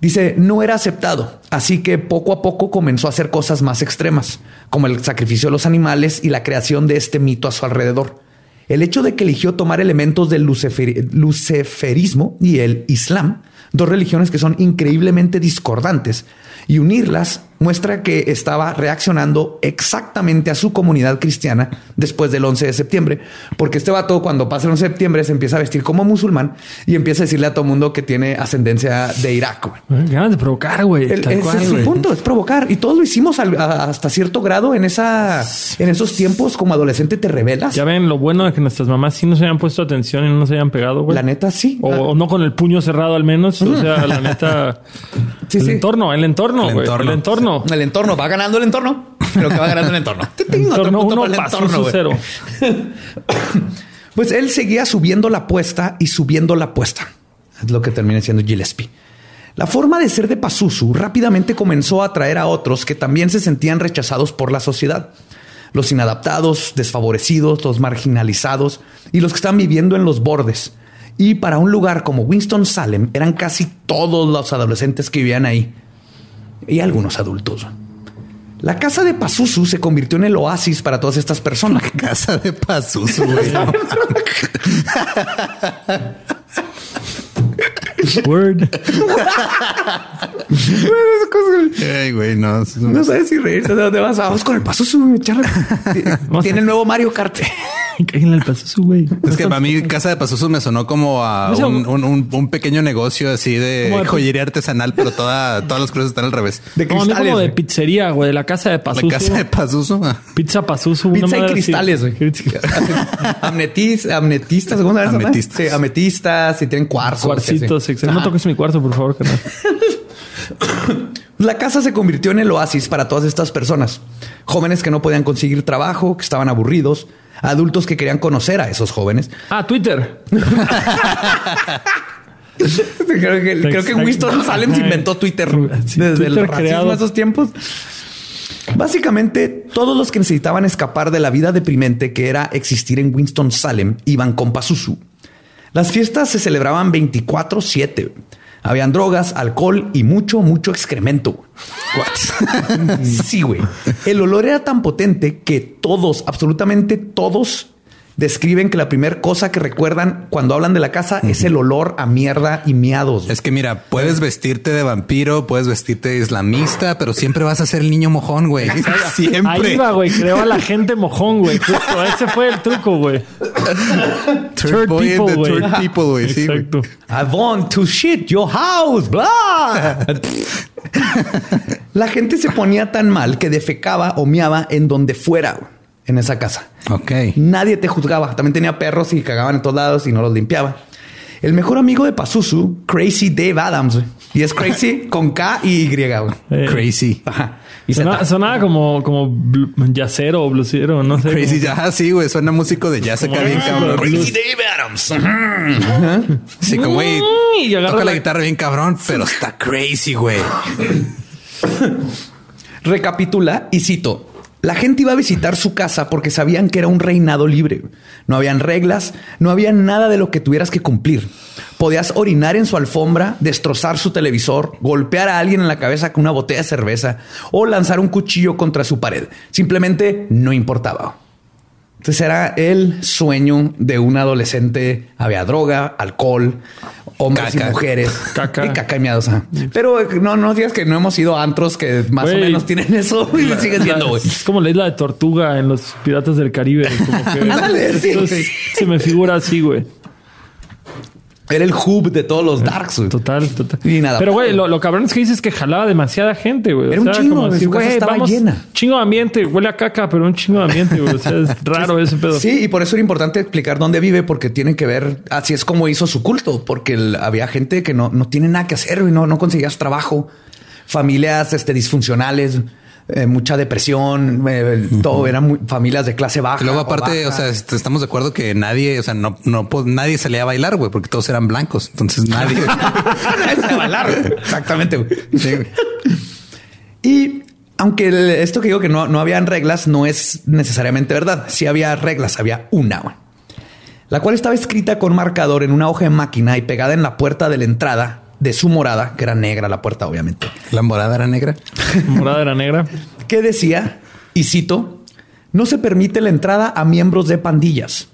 dice, no era aceptado, así que poco a poco comenzó a hacer cosas más extremas, como el sacrificio de los animales y la creación de este mito a su alrededor. El hecho de que eligió tomar elementos del lucifer- luciferismo y el islam, dos religiones que son increíblemente discordantes, y unirlas muestra que estaba reaccionando exactamente a su comunidad cristiana después del 11 de septiembre, porque este vato cuando pasa el 11 de septiembre se empieza a vestir como musulmán y empieza a decirle a todo mundo que tiene ascendencia de Irak. güey. Ganas de provocar, güey. El- ese cual, es su güey. punto, es provocar. Y todos lo hicimos al- a- hasta cierto grado en esa, en esos tiempos como adolescente te rebelas. Ya ven lo bueno de que nuestras mamás sí nos hayan puesto atención y no nos hayan pegado, güey. La neta sí. O, La- o no con el puño cerrado al menos. O sea, la neta. [laughs] Sí, el sí. entorno, el entorno, El güey. entorno. El entorno. El entorno va ganando el entorno, pero que va ganando el entorno. [laughs] Te tengo otro Entorno punto uno, para el entorno, cero. [coughs] Pues él seguía subiendo la apuesta y subiendo la apuesta. Es lo que termina siendo Gillespie. La forma de ser de Pazuzu rápidamente comenzó a atraer a otros que también se sentían rechazados por la sociedad. Los inadaptados, desfavorecidos, los marginalizados y los que estaban viviendo en los bordes. Y para un lugar como Winston-Salem eran casi todos los adolescentes que vivían ahí. Y algunos adultos. La casa de Pazuzu se convirtió en el oasis para todas estas personas. Casa de Pazuzu, [laughs] güey. [laughs] Word. Ay, güey, no. No sabes si reírte de dónde vas. Vamos con el charla. [laughs] Tiene el nuevo Mario Kart. [laughs] Cáguenle al paso su güey. Es que para mí Casa de Pazuzu me sonó como a un, un- un- un pequeño negocio así de joyería artesanal, pero toda, todas las cruces están al revés. De Como, a mí cristales. como de pizzería, güey, de la casa de Pazuzu. La Casa de Pazuzu. Pizza Pazuzu. Pizza y cristales, güey. [laughs] Amnetis, amnetistas, ¿cómo se? Ametistas. Sí, ametistas y tienen cuarzos. Cuarcitos. exacto. No toques mi cuarzo, por favor, carnal. [coughs] La casa se convirtió en el oasis para todas estas personas. Jóvenes que no podían conseguir trabajo, que estaban aburridos, adultos que querían conocer a esos jóvenes. Ah, Twitter. [laughs] creo, que, creo que Winston Salem se inventó Twitter desde el racismo de esos tiempos. Básicamente, todos los que necesitaban escapar de la vida deprimente que era existir en Winston Salem iban con Pazuzu. Las fiestas se celebraban 24-7. Habían drogas, alcohol y mucho, mucho excremento. [laughs] sí, güey. El olor era tan potente que todos, absolutamente todos, describen que la primera cosa que recuerdan cuando hablan de la casa es el olor a mierda y miados. Es que mira, puedes vestirte de vampiro, puedes vestirte de islamista, pero siempre vas a ser el niño mojón, güey. [laughs] siempre. Ahí va, güey. Creo a la gente mojón, güey. ese fue el truco, güey. Third people, güey. People, güey. Exacto. I want to shit your house, blah. [laughs] la gente se ponía tan mal que defecaba o miaba en donde fuera en esa casa. Ok. Nadie te juzgaba. También tenía perros y cagaban en todos lados y no los limpiaba. El mejor amigo de Pazuzu, Crazy Dave Adams, y es Crazy [laughs] con K y Y. Eh, crazy. Ajá. Y sonaba, como, como jazzero o bluesero, no sé. Crazy jazz, sí, güey. Suena músico de jazz acá bien cabrón. Crazy Dave Adams. Sí, como, güey, toca la guitarra bien cabrón, pero está crazy, güey. Recapitula y cito. La gente iba a visitar su casa porque sabían que era un reinado libre. No habían reglas, no había nada de lo que tuvieras que cumplir. Podías orinar en su alfombra, destrozar su televisor, golpear a alguien en la cabeza con una botella de cerveza o lanzar un cuchillo contra su pared. Simplemente no importaba. Entonces era el sueño de un adolescente. Había droga, alcohol, hombres y mujeres. [laughs] Caca. Y caca y miados. Pero no, no digas que no hemos ido a antros que más o menos tienen eso y lo siguen siendo, güey. Es como la isla de Tortuga en los Piratas del Caribe. Como que [laughs] se me figura así, güey. Era el hub de todos los darks, güey. Total, total. Y nada. Pero, güey, lo, cabrón es que dices que jalaba demasiada gente, güey. Era un chingo, güey. Estaba llena. Chingo de ambiente. Huele a caca, pero un chingo de ambiente, güey. O sea, es [laughs] raro ese pedo. Sí, y por eso era importante explicar dónde vive, porque tiene que ver, así es como hizo su culto, porque había gente que no, no tiene nada que hacer, y no, no conseguías trabajo. Familias este, disfuncionales. Eh, mucha depresión, eh, todo eran familias de clase baja. luego aparte, o, sea, estamos de acuerdo que nadie, o sea, no, no, nadie salía a bailar, güey, porque todos eran blancos. Entonces nadie, [laughs] a bailar. Exactamente. y aunque esto que digo que no, no habían reglas no es necesariamente verdad. Sí había reglas, había una, la cual estaba escrita con marcador en una hoja de máquina y pegada en la puerta de la entrada de su morada, que era negra la puerta, obviamente. ¿La morada era negra? [laughs] morada era negra. Que decía, y cito, no se permite la entrada a miembros de pandillas.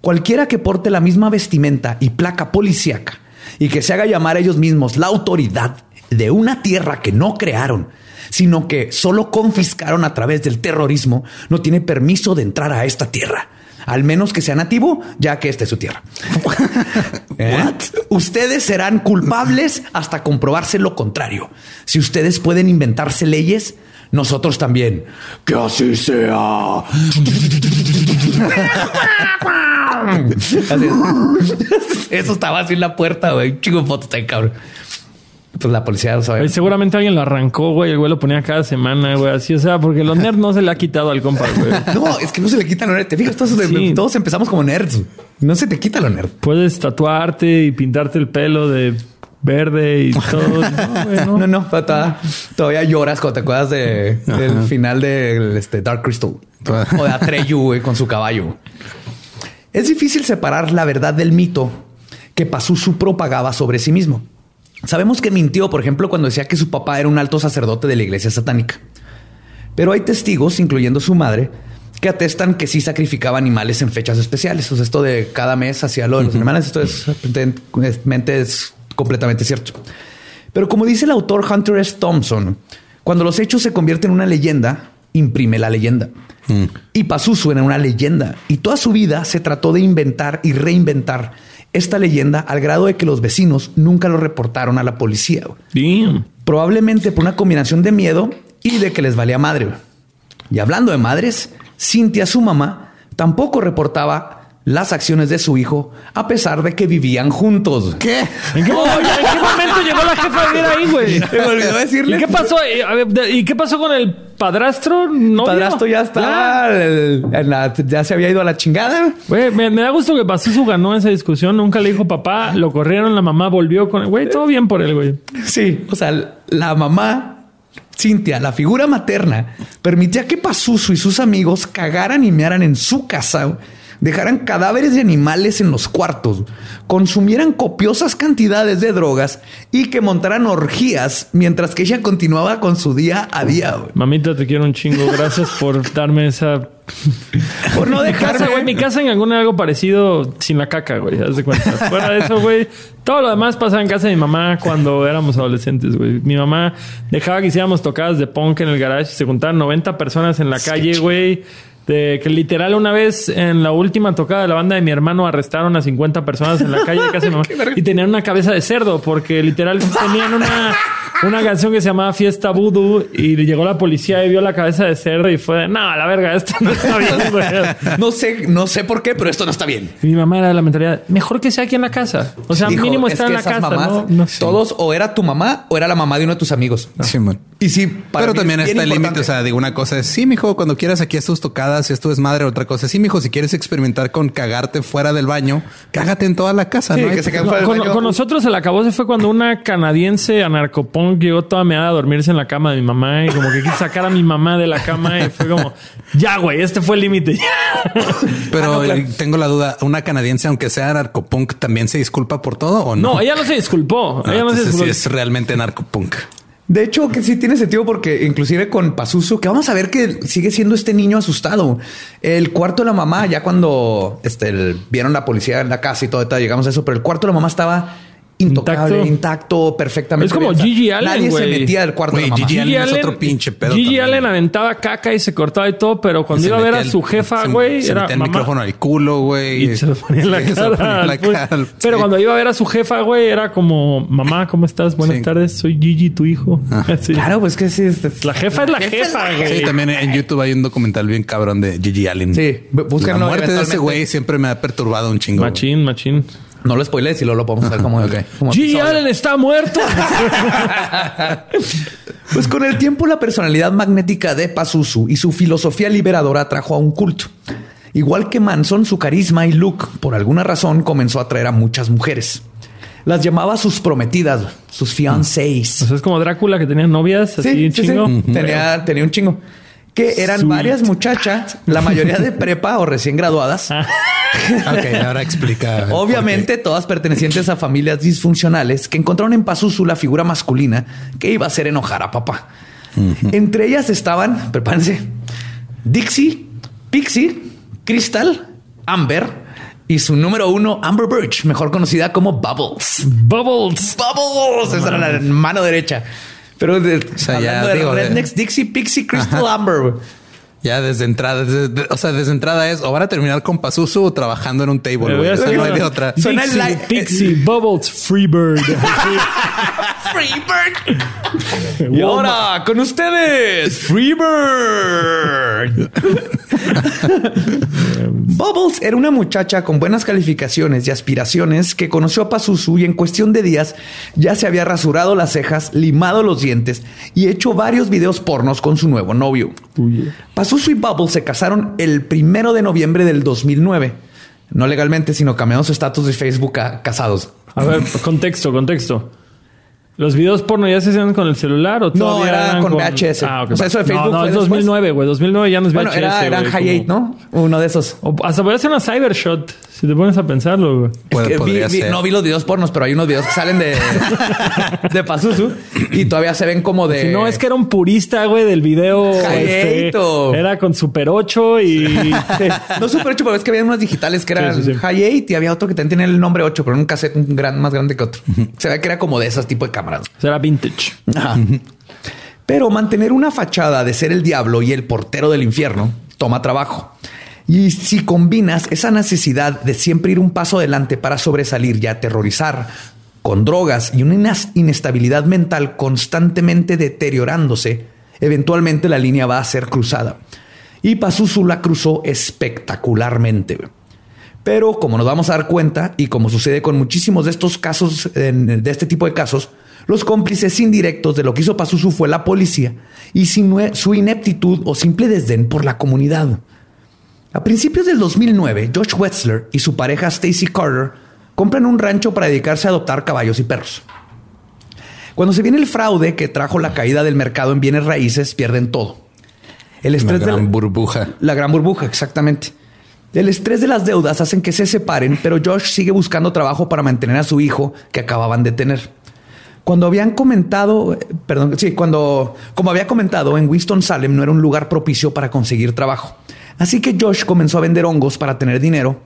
Cualquiera que porte la misma vestimenta y placa policíaca y que se haga llamar a ellos mismos la autoridad de una tierra que no crearon, sino que solo confiscaron a través del terrorismo, no tiene permiso de entrar a esta tierra al menos que sea nativo, ya que esta es su tierra. [laughs] ¿Eh? Ustedes serán culpables hasta comprobarse lo contrario. Si ustedes pueden inventarse leyes, nosotros también. Que así sea. [laughs] [laughs] Eso estaba así en la puerta, güey. Chico foto está cabrón. Pues la policía lo sabe. seguramente alguien lo arrancó, güey. El güey lo ponía cada semana, güey. Así, o sea, porque los nerds no se le ha quitado al compa, güey. [laughs] no, es que no se le quitan los nerds. Te fijas, todos, todos empezamos como nerds. No se te quita lo nerd. Puedes tatuarte y pintarte el pelo de verde y [laughs] todo. No, no, no, todavía, lloras cuando te acuerdas de, del final de este, Dark Crystal o de Atreyu güey, con su caballo. Es difícil separar la verdad del mito que Pazuzu propagaba sobre sí mismo. Sabemos que mintió, por ejemplo, cuando decía que su papá era un alto sacerdote de la iglesia satánica. Pero hay testigos, incluyendo su madre, que atestan que sí sacrificaba animales en fechas especiales. O sea, esto de cada mes hacía lo de los animales, esto es, es completamente cierto. Pero como dice el autor Hunter S. Thompson, cuando los hechos se convierten en una leyenda, imprime la leyenda. Mm. Y Pazuzu era una leyenda. Y toda su vida se trató de inventar y reinventar esta leyenda al grado de que los vecinos nunca lo reportaron a la policía. Probablemente por una combinación de miedo y de que les valía madre. Y hablando de madres, Cintia, su mamá, tampoco reportaba las acciones de su hijo a pesar de que vivían juntos. ¿Qué? ¿En qué, momento, ¿en qué momento llegó la jefa a vivir ahí, güey? Me olvidó decirle. ¿Y qué pasó? ¿Y, a ver, de- ¿y qué pasó con el padrastro? El ¿Novio? padrastro ya estaba, el- en la- ya se había ido a la chingada. Güey, me, me da gusto que Pazuzu ganó esa discusión. Nunca le dijo papá, lo corrieron, la mamá volvió con... Güey, todo bien por él, güey. Sí, o sea, la mamá, Cintia, la figura materna, permitía que Pazuzu y sus amigos cagaran y mearan en su casa, dejaran cadáveres de animales en los cuartos, consumieran copiosas cantidades de drogas y que montaran orgías mientras que ella continuaba con su día a día. Mamita, te quiero un chingo. Gracias por darme esa... Por no Mi casa, dejarme, güey. Mi casa en alguna algo parecido sin la caca, güey. Haz de cuenta. Fuera de eso, güey. Todo lo demás pasaba en casa de mi mamá cuando éramos adolescentes, güey. Mi mamá dejaba que hiciéramos tocadas de punk en el garage. Se juntaban 90 personas en la calle, güey. De que literal una vez en la última tocada de la banda de mi hermano arrestaron a 50 personas en la calle [laughs] mi mamá y tenían una cabeza de cerdo porque literal tenían una, una canción que se llamaba Fiesta Voodoo y llegó la policía y vio la cabeza de cerdo y fue de, no, la verga, esto no está bien, [laughs] güey. No sé, no sé por qué, pero esto no está bien. Y mi mamá era de la mentalidad, mejor que sea aquí en la casa. O sea, Dijo, mínimo es estar que en la casa. mamás, ¿no? No sé. Todos o era tu mamá o era la mamá de uno de tus amigos. Y sí, para Pero mí también es está el límite. O sea, digo, una cosa es, sí, mijo, cuando quieras aquí es tus tocadas, esto es madre. Otra cosa es, sí, mijo, si quieres experimentar con cagarte fuera del baño, cágate en toda la casa. Sí, ¿no? que se No, fuera del con, baño. con nosotros el acabó se fue cuando una canadiense anarcopunk llegó toda meada a dormirse en la cama de mi mamá y como que quiso sacar a mi mamá de la cama y fue como, ya, güey, este fue el límite. [laughs] Pero Ah, no, claro. eh, tengo la duda, ¿una canadiense, aunque sea narcopunk, también se disculpa por todo o no? No, ella no se disculpó. Ah, ella no se disculpó. sí es realmente narcopunk. De hecho, que sí tiene sentido porque inclusive con Pazuzu, que vamos a ver que sigue siendo este niño asustado. El cuarto de la mamá, ya cuando este, el- vieron la policía en la casa y todo, y tal, llegamos a eso, pero el cuarto de la mamá estaba intocable, Intacto. intacto, perfectamente. Es como bien. Gigi Allen, Nadie se metía al cuarto Güey, de la mamá. Gigi Allen es otro pinche pedo Gigi también. Allen aventaba caca y se cortaba y todo, pero cuando Se iba a ver a su jefa, se- güey, se era metía el mamá. micrófono al culo, güey. Y se lo ponía en la Sí, se cara. la cara. Pero Sí. cuando iba a ver a su jefa, güey, era como, mamá, ¿cómo estás? Buenas Sí. tardes, soy Gigi, tu hijo. [laughs] Así. Claro, pues que sí. La jefa es la jefa, güey. Sí, también en YouTube hay un documental bien cabrón de Gigi Allen. Sí, La muerte de ese güey siempre me ha perturbado un chingo. Machín, machín. No lo spoilees y luego lo podemos ver como, [laughs] Ok. como episodio. Allen está muerto. [laughs] Pues con el tiempo la personalidad magnética de Pazuzu y su filosofía liberadora trajo a un culto. Igual que Manson, su carisma y look, por alguna razón, comenzó a atraer a muchas mujeres. Las llamaba sus prometidas, sus o fiancés. sea, es como Drácula que tenía novias así chingo. Tenía, tenía un chingo. Que eran Sweet. varias muchachas, la mayoría de prepa o recién graduadas. [laughs] Ok, ahora explica. Obviamente, todas pertenecientes a familias disfuncionales que encontraron en Pazuzu la figura masculina que iba a hacer enojar a papá. Entre ellas estaban, prepárense, Dixie, Pixie, Crystal, Amber y su número uno, Amber Birch, mejor conocida como Bubbles. Bubbles. Bubbles, esa era la mano derecha. Pero de, sea, ya hablando de digo, de- Rednecks, Dixie, Pixie, Crystal, Amber. güey. Ya desde entrada, desde- de- o sea, desde entrada es o van a terminar con Pazuzu o trabajando en un table. Voy güey. a O sea, no hay de otra. Suena el Dixie, like- Pixie, Bubbles, Freebird. [laughs] [laughs] Y ahora, con ustedes, Freebird. Bubbles era una muchacha con buenas calificaciones y aspiraciones que conoció a Pazuzu y en cuestión de días ya se había rasurado las cejas, limado los dientes y hecho varios videos pornos con su nuevo novio. Pazuzu y Bubbles se casaron el primero de noviembre del 2009. No legalmente, sino cambiando su estatus de Facebook a casados. A ver, contexto, contexto. ¿Los videos porno ya se hacían con el celular o todavía era eran con VHS. Ah, ok. O sea, eso de Facebook No, no, es después. 2009, güey. 2009 ya no es Bueno, VHS, era, era güey, High como- 8, ¿no? Uno de esos. O hasta podría ser una Cybershot, si te pones a pensarlo, güey. Puede- Es que vi- podría vi- ser. no vi los videos pornos, pero hay unos videos que salen de, [laughs] de Pazuzu y todavía se ven como de. Si no, es que era un purista, güey, del video. este, era con Super 8 y... Sí. [laughs] No super 8, pero es que había unos digitales que eran Sí, sí, sí. High 8 y había otro que también tenía el nombre 8, pero en un cassette un gran, más grande que otro. Se ve que era como de esos tipos de cámaras. Era vintage. Ajá. [laughs] Pero mantener una fachada de ser el diablo y el portero del infierno toma trabajo. Y si combinas esa necesidad de siempre ir un paso adelante para sobresalir y aterrorizar con drogas y una inestabilidad mental constantemente deteriorándose, eventualmente la línea va a ser cruzada. Y Pazuzu la cruzó espectacularmente. Pero como nos vamos a dar cuenta, y como sucede con muchísimos de estos casos, de este tipo de casos, los cómplices indirectos de lo que hizo Pazuzu fue la policía y su ineptitud o simple desdén por la comunidad. A principios del 2009, Josh Wetzler y su pareja Stacy Carter compran un rancho para dedicarse a adoptar caballos y perros. Cuando se viene el fraude que trajo la caída del mercado en bienes raíces, pierden todo. El estrés la gran burbuja. La gran burbuja, exactamente. El estrés de las deudas hacen que se separen, pero Josh sigue buscando trabajo para mantener a su hijo que acababan de tener. Cuando habían comentado, perdón, sí, cuando, como había comentado, en Winston-Salem no era un lugar propicio para conseguir trabajo. Así que Josh comenzó a vender hongos para tener dinero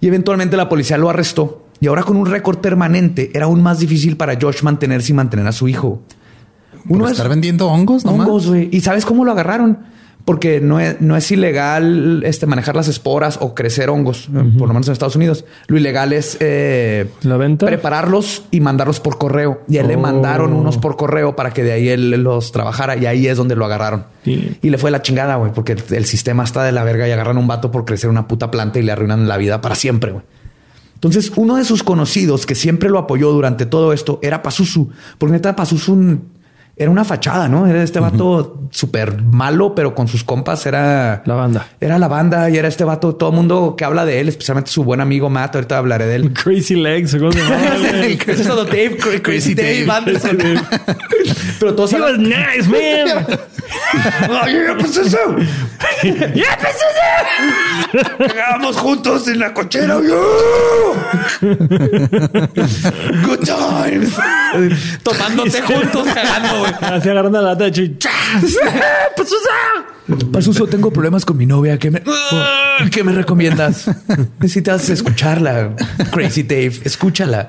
y eventualmente la policía lo arrestó. Y ahora con un récord permanente era aún más difícil para Josh mantenerse y mantener a su hijo. Uno estar vendiendo hongos, Hongos, güey. ¿Y sabes cómo lo agarraron? Porque no es, no es ilegal este, manejar las esporas o crecer hongos, por lo menos en Estados Unidos. Lo ilegal es eh, ¿La venta? prepararlos y mandarlos por correo. Y él le mandaron oh. unos por correo para que de ahí él los trabajara y ahí es donde lo agarraron. Y le fue la chingada, güey, porque el, sistema está de la verga y agarran un vato por crecer una puta planta y le arruinan la vida para siempre, güey. Entonces, uno de sus conocidos que siempre lo apoyó durante todo esto era Pazuzu, porque neta Pazuzu era una fachada, ¿no? Era este vato súper malo, pero con sus compas era la banda. Era la banda y era este vato, todo el mundo que habla de él, especialmente su buen amigo Matt. Ahorita hablaré de él. [laughs] Crazy Legs, ¿cómo se es [laughs] Dave, Crazy, Dave, Anderson. [laughs] pero todos He was nice, man. oh, yeah, pues eso. yeah, pues eso. Cagábamos juntos en la cochera. Good times. Tomándote juntos, cagando, Así agarrando la lata de Pasuso, tengo problemas con mi novia. ¿Qué me, ¿Qué me recomiendas? Necesitas escucharla. Crazy Dave, escúchala.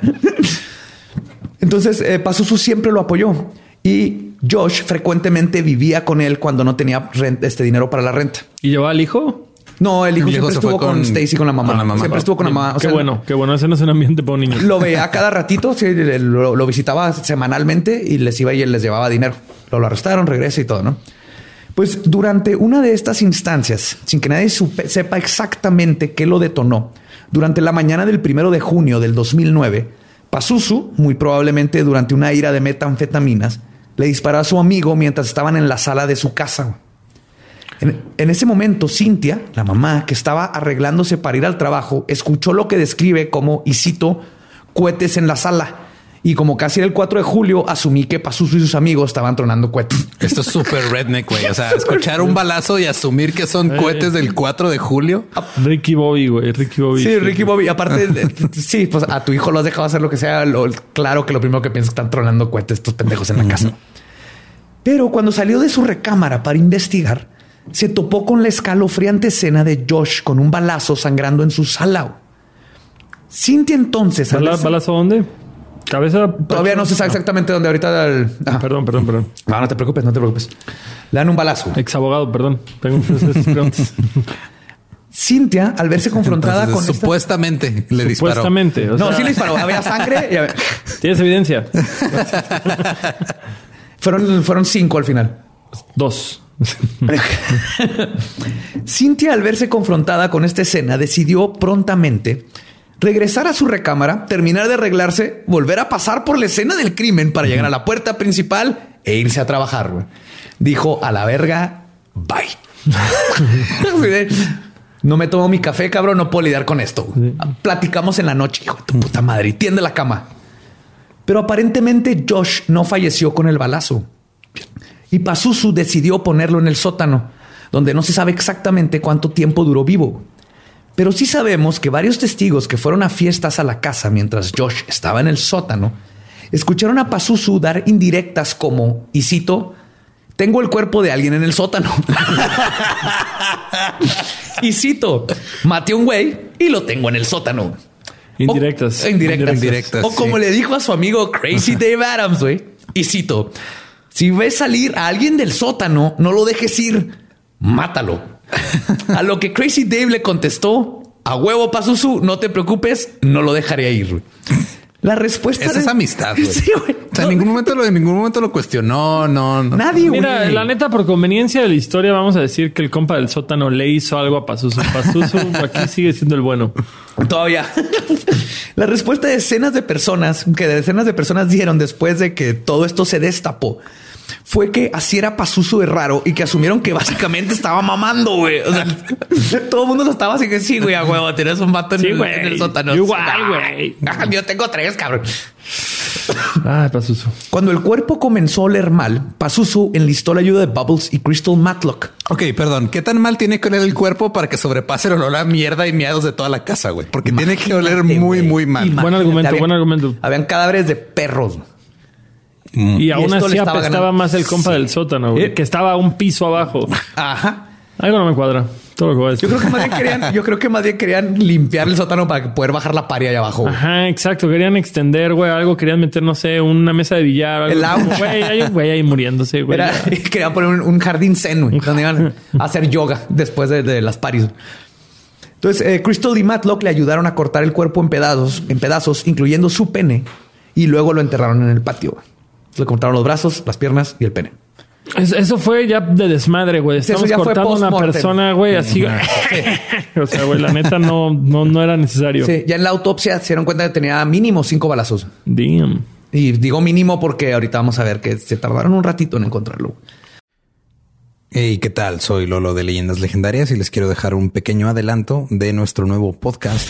Entonces, eh, siempre lo apoyó y Josh frecuentemente vivía con él cuando no tenía este dinero para la renta. ¿Y llevaba al hijo? No, el hijo siempre estuvo con, Stacy con la mamá. Siempre estuvo con la mamá. qué bueno, qué bueno. Ese no es un ambiente para un niño. Lo veía cada ratito, lo, visitaba semanalmente y les iba y él les llevaba dinero. Lo, lo arrestaron, regresa y todo, ¿no? Pues durante una de estas instancias, sin que nadie sepa exactamente qué lo detonó, durante la mañana del primero de junio del 2009, Pazuzu, muy probablemente durante una ira de metanfetaminas, le disparó a su amigo mientras estaban en la sala de su casa. En, ese momento, Cintia, la mamá, que estaba arreglándose para ir al trabajo, escuchó lo que describe como, y cito, cohetes en la sala. Y como casi era el 4 de julio, asumí que Pazuzu y sus amigos estaban tronando cohetes. Esto es súper redneck, güey. O sea, [laughs] escuchar un balazo y asumir que son cohetes del 4 de julio. Ricky Bobby, güey. Ricky Bobby. Sí, Ricky Bobby. Aparte, sí, pues a tu hijo lo has dejado hacer lo que sea. claro que lo primero que piensas es que están tronando cohetes estos pendejos en la casa. Pero cuando salió de su recámara para investigar, se topó con la escalofriante escena de Josh con un balazo sangrando en su sala. Cintia entonces... ¿Balazo dónde? Cabeza. Todavía no se sabe exactamente dónde ahorita. Ah, perdón, perdón, perdón. No, no te preocupes, no te preocupes. Le dan un balazo. Ex abogado, perdón. Tengo [laughs] Cintia, al verse confrontada con supuestamente le disparó. Supuestamente. no, sí le disparó. Había sangre. Y [laughs] ¿Tienes evidencia? [laughs] fueron, fueron cinco al final. Dos. [laughs] Cintia, al verse confrontada con esta escena, decidió prontamente regresar a su recámara, terminar de arreglarse, volver a pasar por la escena del crimen para llegar a la puerta principal e irse a trabajar. Dijo a la verga, bye. [laughs] no me tomo mi café, cabrón, no puedo lidiar con esto. Platicamos en la noche, hijo de tu puta madre, y tiende la cama. Pero aparentemente Josh no falleció con el balazo. Y Pazuzu decidió ponerlo en el sótano, donde no se sabe exactamente cuánto tiempo duró vivo. Pero sí sabemos que varios testigos que fueron a fiestas a la casa mientras Josh estaba en el sótano, escucharon a Pazuzu dar indirectas como, y cito, tengo el cuerpo de alguien en el sótano. [laughs] y cito, maté a un güey y lo tengo en el sótano. Indirectas. O, indirectas. o como le dijo a su amigo Crazy [laughs] Dave Adams, güey. Y cito, si ves salir a alguien del sótano, no lo dejes ir, mátalo. [laughs] a lo que Crazy Dave le contestó, a huevo Pazuzu, no te preocupes, no lo dejaré ir. La respuesta Esa de- es amistad, [laughs] güey. Sí, güey. O sea, en ningún momento lo, en ningún momento lo cuestionó. No, no. Nadie, güey. Mira, la neta, por conveniencia de la historia, vamos a decir que el compa del sótano le hizo algo a Pazuzu. Pazuzu [laughs] aquí sigue siendo el bueno. Todavía. la respuesta de decenas de personas, que decenas de personas dieron después de que todo esto se destapó, fue que así era Pazuzu de raro y que asumieron que básicamente estaba mamando, güey. O sea, [laughs] todo el mundo lo estaba así que sí, güey, a huevo, tienes un vato en, Sí, el, güey. en el sótano. Yo igual, Ah, güey. ah, [laughs] Yo tengo tres, cabrón. Ay, Pazuzu. Cuando el cuerpo comenzó a oler mal, Pazuzu enlistó la ayuda de Bubbles y Crystal Matlock. Ok, perdón. ¿Qué tan mal tiene que oler el cuerpo para que sobrepase el olor a mierda y miados de toda la casa, güey? Porque tiene que oler muy, muy mal. Imagínate, Buen argumento, buen argumento. Habían cadáveres de perros. Y aún así estaba apestaba ganando. más el compa del sótano, güey, Eh. que estaba un piso abajo. Ajá. Algo no me cuadra. Todo lo que voy a decir. Yo creo que más bien querían, yo creo que más bien querían limpiar el sótano para poder bajar la paria allá abajo. güey. Ajá, exacto. Querían extender, güey, algo. Querían meter, no sé, una mesa de billar. Algo El. Güey, hay un güey ahí muriéndose, güey. Era- [laughs] querían poner un, un jardín zen, güey, donde iban a hacer yoga después de, de las paris. Entonces, eh, Crystal y Matlock le ayudaron a cortar el cuerpo en pedazos, en pedazos, incluyendo su pene, y luego lo enterraron en el patio. Le cortaron los brazos, las piernas y el pene. Es- Eso fue ya de desmadre, güey. Estamos ya fue cortando a una persona, güey, así. [laughs] o sea, güey, la neta no, no, no era necesario. Sí, ya en la autopsia se dieron cuenta que tenía mínimo cinco balazos. Damn. Y digo mínimo porque ahorita vamos a ver que se tardaron un ratito en encontrarlo. Hey, ¿qué tal? Soy Lolo de Leyendas Legendarias y les quiero dejar un pequeño adelanto de nuestro nuevo podcast.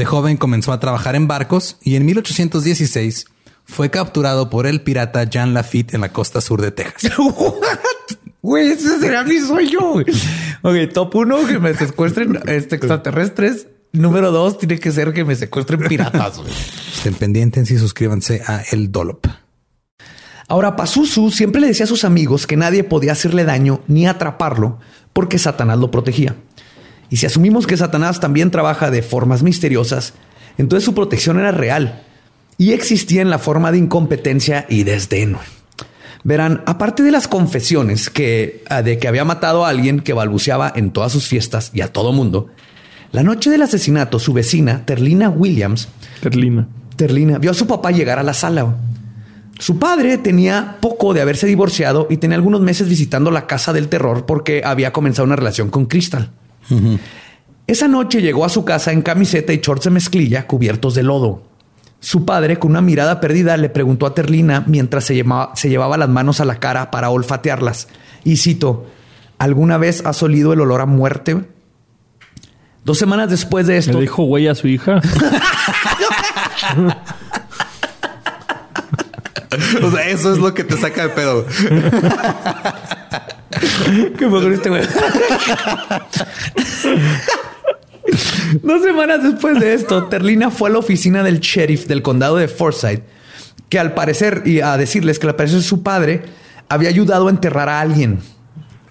De joven comenzó a trabajar en barcos y en 1816 fue capturado por el pirata Jean Lafitte en la costa sur de Texas. [laughs] Güey, ese será mi sueño. Ok, top uno, que me secuestren este, extraterrestres. Número dos, tiene que ser que me secuestren piratas. Estén pendientes y suscríbanse a El Dolop. Ahora, Pazuzu siempre le decía a sus amigos que nadie podía hacerle daño ni atraparlo porque Satanás lo protegía. Y si asumimos que Satanás también trabaja de formas misteriosas, entonces su protección era real y existía en la forma de incompetencia y desdén. Verán, aparte de las confesiones que, ah, de que había matado a alguien que balbuceaba en todas sus fiestas y a todo mundo, la noche del asesinato, su vecina, Terlina Williams, Carlina. Terlina vio a su papá llegar a la sala. Su padre tenía poco de haberse divorciado y tenía algunos meses visitando la casa del terror porque había comenzado una relación con Crystal. Esa noche llegó a su casa en camiseta y shorts de mezclilla cubiertos de lodo. Su padre, con una mirada perdida, le preguntó a Terlina mientras se, llevaba- se llevaba las manos a la cara para olfatearlas. Y cito, ¿alguna vez has olido el olor a muerte? Dos semanas después de esto... Le dijo güey a su hija. [laughs] O sea, eso es lo que te saca de pedo. [laughs] [laughs] ¿Qué fue este güey? [laughs] Dos semanas después de esto, Terlina fue a la oficina del sheriff del condado de Forsyth, que al parecer, y a decirles que al parecer su padre había ayudado a enterrar a alguien.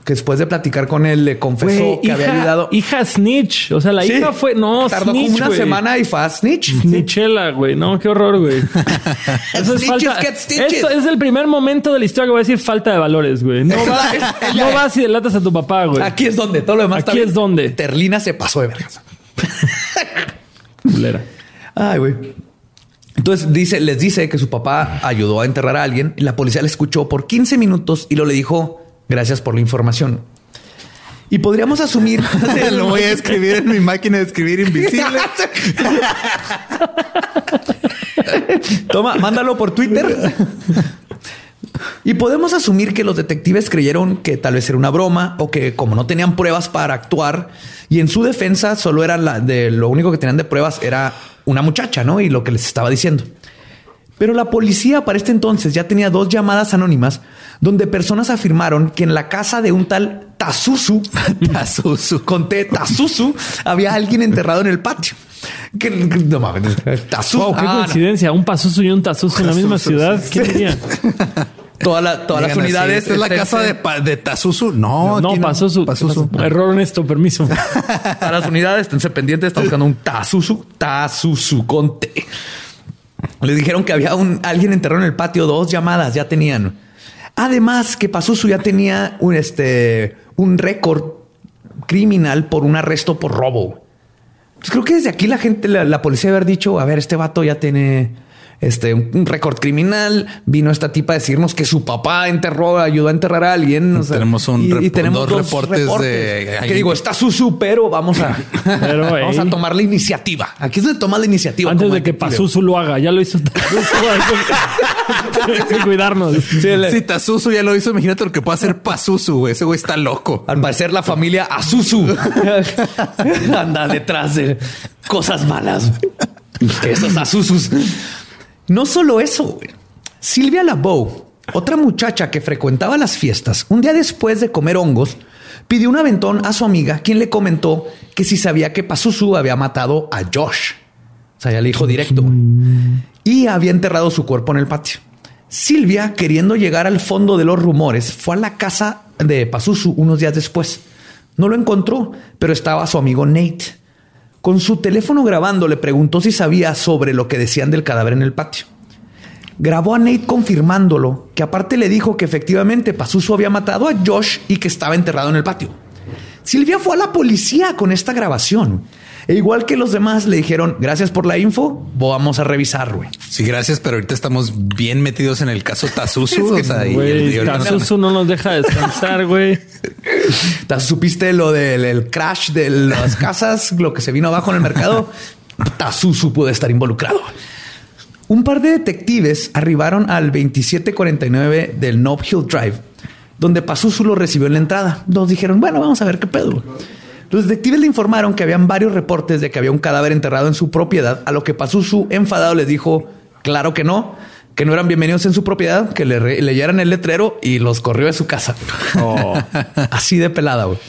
Que después de platicar con él le confesó que había ayudado. hija snitch. O sea, la Sí. hija fue... No, Tardó snitch, como una semana y fue a snitch. Snitchela, güey. No, qué horror, güey. [laughs] Eso es falta. Esto es el primer momento de la historia que voy a decir falta de valores, güey. No, vas, es- [laughs] no vas y delatas a tu papá, güey. Aquí es donde todo lo demás está Aquí es donde. Terlina se pasó de vergas. Culera. Ay, güey. Entonces dice, les dice que su papá ayudó a enterrar a alguien y la policía le escuchó por 15 minutos y lo le dijo gracias por la información. Y podríamos asumir. [laughs] Lo [laughs] voy a escribir en mi máquina de escribir invisible. [laughs] Toma, mándalo por Twitter. Y podemos asumir que los detectives creyeron que tal vez era una broma o que como no tenían pruebas para actuar y en su defensa solo era la de lo único que tenían de pruebas era una muchacha, ¿no? Y lo que les estaba diciendo. Pero la policía para este entonces ya tenía dos llamadas anónimas donde personas afirmaron que en la casa de un tal Tazuzu, [laughs] Tazuzu. conté Tazuzu, había alguien enterrado en el patio. Que, no mames, Tazuzu. Wow, qué Ah, no. coincidencia. Un Pazuzu y un Tazuzu en la misma ciudad. ¿Quién diría? [laughs] Toda la- todas las así, unidades. ¿Esta es la casa de, Tazuzu? No, No, Pazuzu. Pazuzu. Error honesto, permiso. [laughs] Para las unidades, esténse pendientes, está buscando un Tazuzu, Tazuzu con T. Le dijeron que había un alguien enterrado en el patio, dos llamadas ya tenían. Además, que Pazuzu ya tenía un, este, un récord criminal por un arresto por robo. Entonces, creo que desde aquí la gente, la, la policía haber dicho, a ver, este vato ya tiene este, un, récord criminal. Vino esta tipa a decirnos que su papá enterró, ayudó a enterrar a alguien. o sea, Tenemos un y, tenemos dos reportes de Que digo, está Susu, pero vamos a, [laughs] Pero, [laughs] vamos a tomar la iniciativa. Aquí es donde toma la iniciativa. Antes de que. Pazuzu lo haga. Ya lo hizo [laughs] que- Hay que cuidarnos. Si Tazuzu ya lo hizo, imagínate lo que puede hacer Pazuzu, güey. Ese güey está loco. Al parecer la familia Azuzu anda detrás de cosas malas. Esos Azuzus. No solo eso. Silvia Labow, otra muchacha que frecuentaba las fiestas, un día después de comer hongos, pidió un aventón a su amiga, quien le comentó que si sabía que Pazuzu había matado a Josh. O sea, ya le dijo directo. Y había enterrado su cuerpo en el patio. Silvia, queriendo llegar al fondo de los rumores, fue a la casa de Pazuzu unos días después. No lo encontró, pero estaba su amigo Nate. Con su teléfono grabando, le preguntó si sabía sobre lo que decían del cadáver en el patio. Grabó a Nate confirmándolo, que aparte le dijo que efectivamente Pazuzu había matado a Josh y que estaba enterrado en el patio. Silvia fue a la policía con esta grabación. E igual que los demás le dijeron, gracias por la info, vamos a revisar, güey. Sí, gracias, pero ahorita estamos bien metidos en el caso Tazuzu. [laughs] o sea, y- y Güey, ahorita- Tazuzu no nos deja descansar, güey. [laughs] ¿Supiste lo del el crash de las [laughs] casas, lo que se vino abajo en el mercado? Tazuzu puede estar involucrado. Un par de detectives arribaron al 2749 del Nob Hill Drive, donde Pazuzu lo recibió en la entrada. Nos dijeron, bueno, vamos a ver qué pedo. Los detectives le informaron que habían varios reportes de que había un cadáver enterrado en su propiedad, a lo que Pazuzu, enfadado, les dijo, claro que no, que no eran bienvenidos en su propiedad, que le re- leyeran el letrero y los corrió de su casa. [laughs] Así de pelada, güey.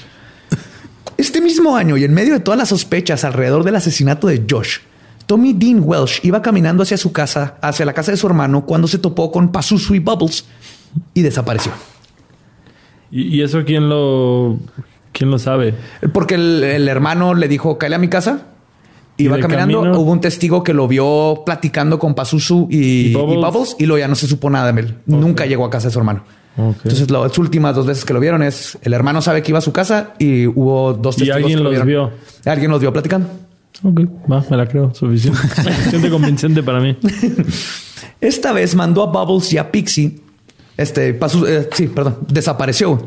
Este mismo año y en medio de todas las sospechas alrededor del asesinato de Josh, Tommy Dean Welsh iba caminando hacia su casa, hacia la casa de su hermano, cuando se topó con Pazuzu y Bubbles y desapareció. ¿Y, y eso quién lo, quién lo sabe? Porque el, el hermano le dijo, cállate a mi casa. ¿Y Iba de caminando, camino? hubo un testigo que lo vio platicando con Pazuzu y, ¿Y y Bubbles? Y luego ya no se supo nada de él. Nunca llegó a casa de su hermano. Entonces las últimas dos veces que lo vieron es el hermano sabe que iba a su casa y hubo dos Y testigos alguien que lo los vieron. Alguien los vio platicando. Ok, va, me la creo. Suficiente. [laughs] Suficiente convincente para mí. Esta vez mandó a Bubbles y a Pixie. Este, Pazu- eh, sí, perdón, desapareció.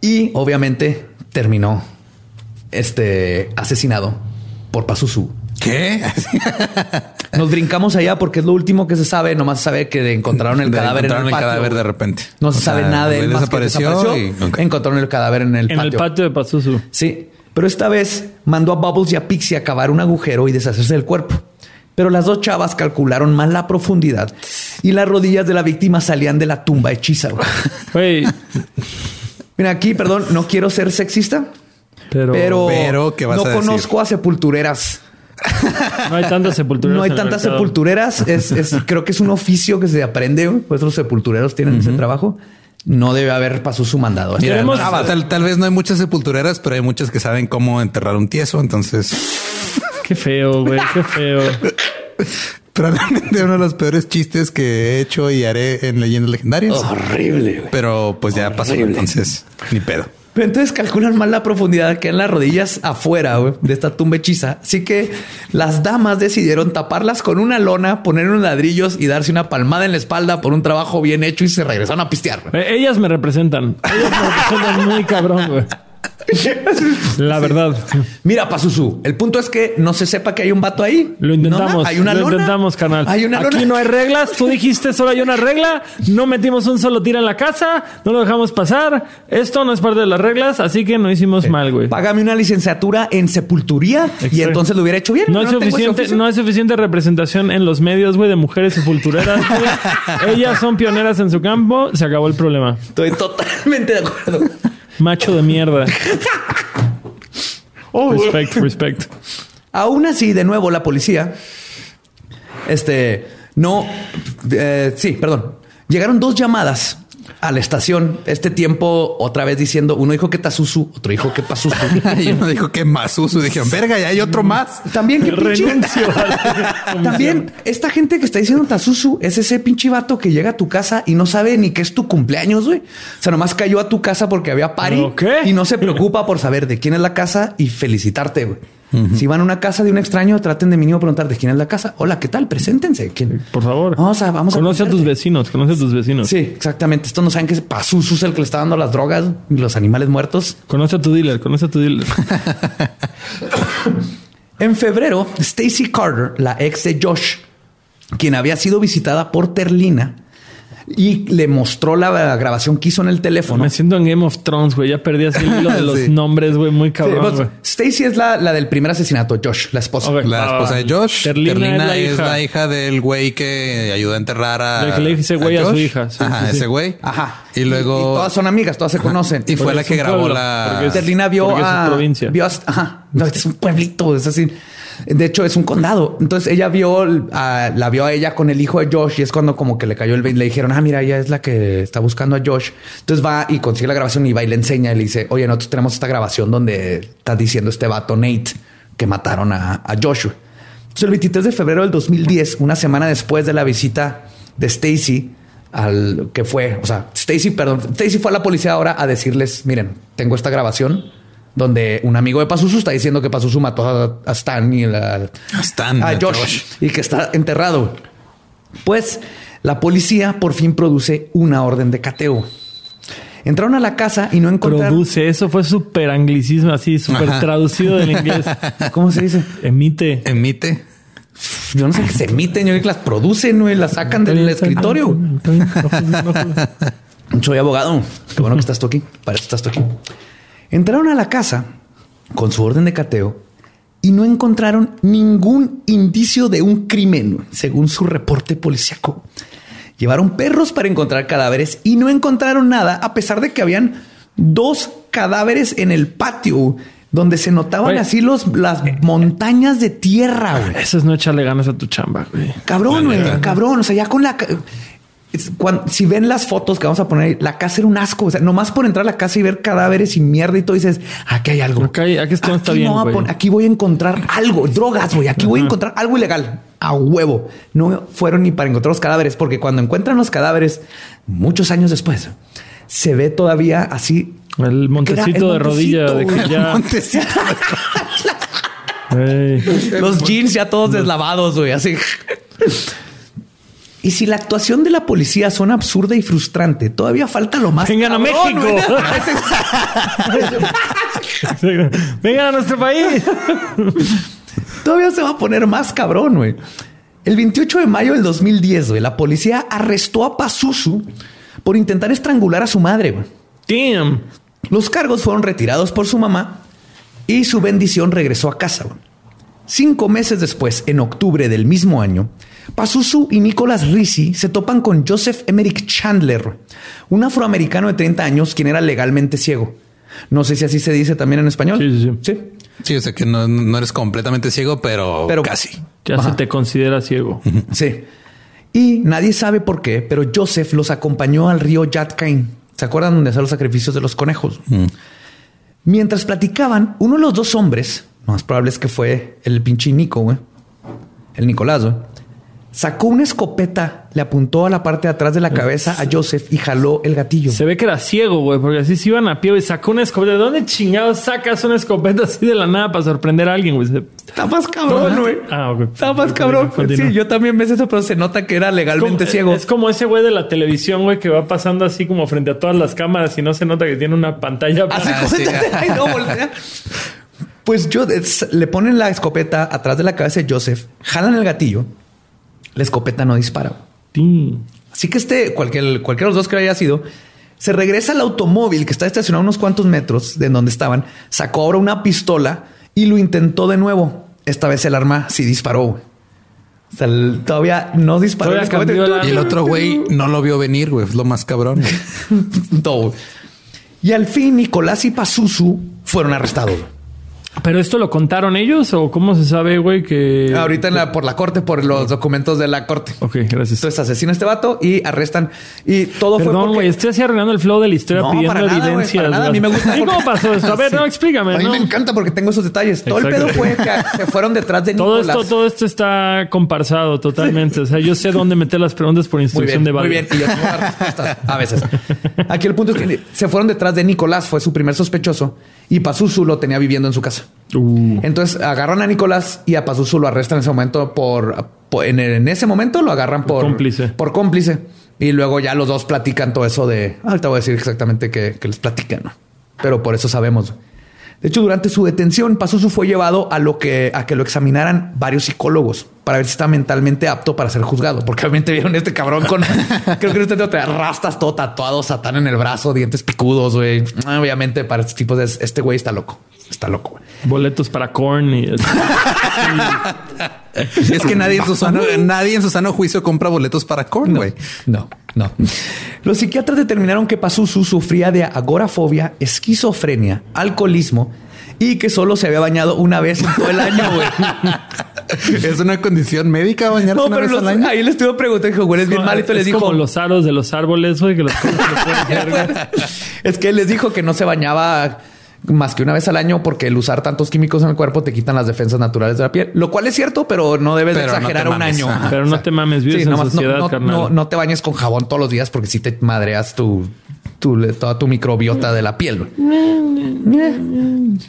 Y obviamente terminó este asesinado por Pazuzu. ¿Qué? [laughs] Nos brincamos allá porque es lo último que se sabe. Nomás se sabe que encontraron el [laughs] De- cadáver en encontraron el, el patio. cadáver de repente. No se O sea, sabe nada de él más que desapareció desapareció. y-. Encontraron el cadáver en el En patio. el patio de Pazuzu. Sí, pero esta vez mandó a Bubbles y a Pixie a cavar un agujero y deshacerse del cuerpo. Pero las dos chavas calcularon mal la profundidad y las rodillas de la víctima salían de la tumba hechiza. güey. [laughs] Mira, aquí, perdón, no quiero ser sexista, pero, pero, Pero, ¿qué vas no a decir? conozco a sepultureras. no hay tantas sepulturas. No hay tantas mercado. sepultureras. Es, es- creo que es un oficio que se aprende. Pues los sepultureros tienen ese trabajo. No debe haber pasó su mandado. Mira, tal, tal vez no hay muchas sepultureras, pero hay muchas que saben cómo enterrar un tieso. Entonces, Qué feo, güey, qué feo. [laughs] probablemente uno de los peores chistes que he hecho y haré en leyendas legendarias. horrible. güey. Pero pues ya pasó. Entonces, ni pedo. Pero entonces calculan mal la profundidad que en las rodillas afuera de esta tumba hechiza. Así que las damas decidieron taparlas con una lona, poner unos ladrillos y darse una palmada en la espalda por un trabajo bien hecho y se regresaron a pistear. Eh, Ellas me representan. Ellas me representan muy cabrón, güey. La verdad. Mira, Pazuzu, el punto es que no se sepa que hay un vato ahí. Lo intentamos. No, hay una lo lona. intentamos, canal. Hay una Aquí lona. no hay reglas. Tú dijiste solo hay una regla. No metimos un solo tiro en la casa. No lo dejamos pasar. Esto no es parte de las reglas, así que no hicimos mal, güey. Págame una licenciatura en sepulturía y entonces lo hubiera hecho bien. No ese suficiente, no hay suficiente representación en los medios, güey, de mujeres sepultureras. [laughs] Ellas son pioneras en su campo. Se acabó el problema. Estoy totalmente de acuerdo. Macho de mierda. Respect, respect. Aún así, de nuevo, la policía, este, no, eh, sí, perdón, llegaron dos llamadas a la estación. Este tiempo, otra vez diciendo, uno dijo que Tazuzu, otro dijo que Pazuzu. [laughs] y uno dijo que Masusu. Dijeron, verga, ya hay otro más. También que pinche- Renuncio. [laughs] También esta gente que está diciendo Tazuzu es ese pinche vato que llega a tu casa y no sabe ni qué es tu cumpleaños, güey. O sea, nomás cayó a tu casa porque había party y no se preocupa por saber de quién es la casa y felicitarte, güey. Si van a una casa de un extraño, traten de mínimo preguntar de quién es la casa. Hola, ¿qué tal? Preséntense. ¿Quién? Por favor. Vamos a- vamos Conoce a tus vecinos. Conoce a tus vecinos. Sí, exactamente. Estos no saben que es Pazuzu es el que le está dando las drogas y los animales muertos. Conoce a tu dealer. Conoce a tu dealer. [laughs] En febrero, Stacy Carter, la ex de Josh, quien había sido visitada por Terlina y le mostró la grabación que hizo en el teléfono. Me siento en Game of Thrones, güey. Ya perdí así el hilo de [laughs] los Sí. nombres, güey. Muy Sí, cabrón, güey. Stacy es la, la del primer asesinato, Josh, la esposa. La esposa de Josh. Terlina Terlina, es es, la la hija. del güey que ayudó a enterrar a. Que le dice güey a su hija. Sí, Ajá, sí, sí. ese güey. Ajá. Y luego. Y, todas son amigas, todas se conocen. Y fue Porque la que grabó pueblo, la. es- Terlina vio a provincia. Vio a- ajá. No, este es un pueblito, es así. De hecho, es un condado. Entonces ella vio a, la vio a ella con el hijo de Josh y es cuando como que le cayó el 20. Le dijeron, ah, mira, ella es la que está buscando a Josh. Entonces va y consigue la grabación y va y le enseña y le dice, oye, nosotros tenemos esta grabación donde está diciendo este vato Nate que mataron a, a Joshua. Entonces el 23 de febrero del 2010, una semana después de la visita de Stacy al que fue, o sea, Stacy, perdón, Stacy fue a la policía ahora a decirles, miren, tengo esta grabación donde un amigo de Pazuzu está diciendo que Pazuzu mató a, a Stan y la, A Stan, a a Josh, Josh. y que está enterrado. Pues la policía por fin produce una orden de cateo. Entraron a la casa y no encontraron. Produce. Eso fue súper anglicismo, así, súper traducido del inglés. [laughs] ¿Cómo se dice? Emite. Emite. Yo no sé que se emiten, yo digo que las producen güey, las sacan del escritorio. [laughs] Soy abogado. Qué bueno que estás tú aquí. Para eso estás tú aquí. Entraron a la casa con su orden de cateo y no encontraron ningún indicio de un crimen, según su reporte policíaco. Llevaron perros para encontrar cadáveres y no encontraron nada, a pesar de que habían dos cadáveres en el patio donde se notaban así los, las montañas de tierra. Eso es no echarle ganas a tu chamba, güey. Cabrón, güey, cabrón. O sea, ya con la. Es si ven las fotos que vamos a poner, ahí, la casa era un asco. O sea, nomás por entrar a la casa y ver cadáveres y mierda y todo, dices, aquí hay algo. Hay- aquí esto no está Aquí bien, voy a aquí voy a encontrar algo, drogas, güey. Aquí voy a encontrar algo ilegal a huevo. No fueron ni para encontrar los cadáveres, porque cuando encuentran los cadáveres, muchos años después, se ve todavía así. El montecito el de rodilla de que ya. Montecito. [laughs] Ey. Los jeans ya todos deslavados, güey, así. Y si la actuación de la policía suena absurda y frustrante, todavía falta lo más. Vengan a México. [laughs] Vengan a nuestro país. todavía se va a poner más cabrón, güey. El 28 de mayo del 2010, güey, la policía arrestó a Pazuzu por intentar estrangular a su madre, güey. Damn. Los cargos fueron retirados por su mamá y su bendición regresó a casa. güey. Cinco meses después, en octubre del mismo año, Pazuzu y Nicholas Rizzi se topan con Joseph Emerick Chandler, un afroamericano de 30 años quien era legalmente ciego. No sé si así se dice también en español. Sí, sí, sí. Sí, o sea que no, no eres completamente ciego, pero, Pero- casi. Ya Ajá. se te considera ciego. Sí. Y nadie sabe por qué, pero Joseph los acompañó al río Yatkain. ¿Se acuerdan donde hacen los sacrificios de los conejos? Mientras platicaban, uno de los dos hombres, lo más probable es que fue el pinche Nico, güey, el Nicolás, güey, Sacó una escopeta, le apuntó a la parte de atrás de la cabeza a Joseph y jaló el gatillo. Se ve que era ciego, güey, porque así se iban a pie y sacó una escopeta. ¿De dónde chingados sacas una escopeta así de la nada para sorprender a alguien, güey? Está más cabrón, güey. Ah, ok. Está más cabrón. Continúa. Sí, yo también ves eso, pero se nota que era legalmente Como- ciego. Es como ese güey de la televisión, güey, que va pasando así como frente a todas las cámaras y no se nota que tiene una pantalla. Ah, sí. cuenta. [laughs] Ay, no, voltea. Pues yo es- le ponen la escopeta atrás de la cabeza de Joseph, jalan el gatillo, la escopeta no dispara. Sí. Así que este, cualquier, cualquiera de los dos que haya sido, se regresa al automóvil que está estacionado a unos cuantos metros de donde estaban, sacó ahora una pistola y lo intentó de nuevo. Esta vez el arma sí disparó. güey. O sea, el- todavía no disparó. Todavía la- Y el otro güey no lo vio venir, güey. Es lo más cabrón. güey. [laughs] Todo. Y al fin Nicolás y Pazuzu fueron arrestados. ¿Pero esto lo contaron ellos o cómo se sabe, güey, que... Ahorita en la- por la corte, por los documentos de la corte. Ok, gracias. Entonces asesina a este vato y arrestan. Y todo fue Perdón, porque... güey, estoy así arruinando el flow de la historia No, pidiendo para nada, güey, para nada. A mí me gusta ¿Y porque- cómo pasó esto? A ver, [laughs] no, explícame. A mí ¿no? me encanta porque tengo esos detalles. Todo el pedo fue que se fueron detrás de Todo Nicolás. esto, todo esto está comparsado totalmente. O sea, yo sé dónde meter las preguntas por Muy instrucción bien, de muy bien. Y yo tengo las respuestas a veces. Aquí el punto es que se fueron detrás de Nicolás, fue su primer sospechoso, y Pazuzu lo tenía viviendo en su casa. Uh, Entonces agarran a Nicolás y a Pazuzu lo arrestan en ese momento por, por- en, en ese momento lo agarran por cómplice. Por cómplice. Y luego ya los dos platican todo eso de ahorita voy a decir exactamente que, que les platican, ¿no? Pero por eso sabemos. De hecho, durante su detención, Pazuzu fue llevado a lo que a que lo examinaran varios psicólogos para ver si está mentalmente apto para ser juzgado. Porque obviamente vieron a este cabrón con [laughs] creo que este te rastas todo tatuado, satán en el brazo, dientes picudos, güey. Obviamente para este tipo de este güey está loco. Está loco, güey. boletos para corn y [laughs] es que nadie en su sano, nadie en su sano juicio compra boletos para corn, güey. No, no. Los psiquiatras determinaron que Pazuzu sufría de agorafobia, esquizofrenia, alcoholismo y que solo se había bañado una vez en todo el año, güey. [laughs] [laughs] Es una condición médica bañarse No, una pero vez los- al año. ahí le estuvo preguntando, dijo, güey, es bien malito. Les es dijo, como los aros de los árboles, güey, que los [laughs] es que él les dijo que no se bañaba más que una vez al año porque el usar tantos químicos en el cuerpo te quitan las defensas naturales de la piel, lo cual es cierto, pero no debes de Pero exagerar un mames. año. Pero no te mames, vives en nomás no- sociedad, no, carnal. no- no te bañes con jabón todos los días porque si te madreas tu, tu- toda tu microbiota de la piel. güey.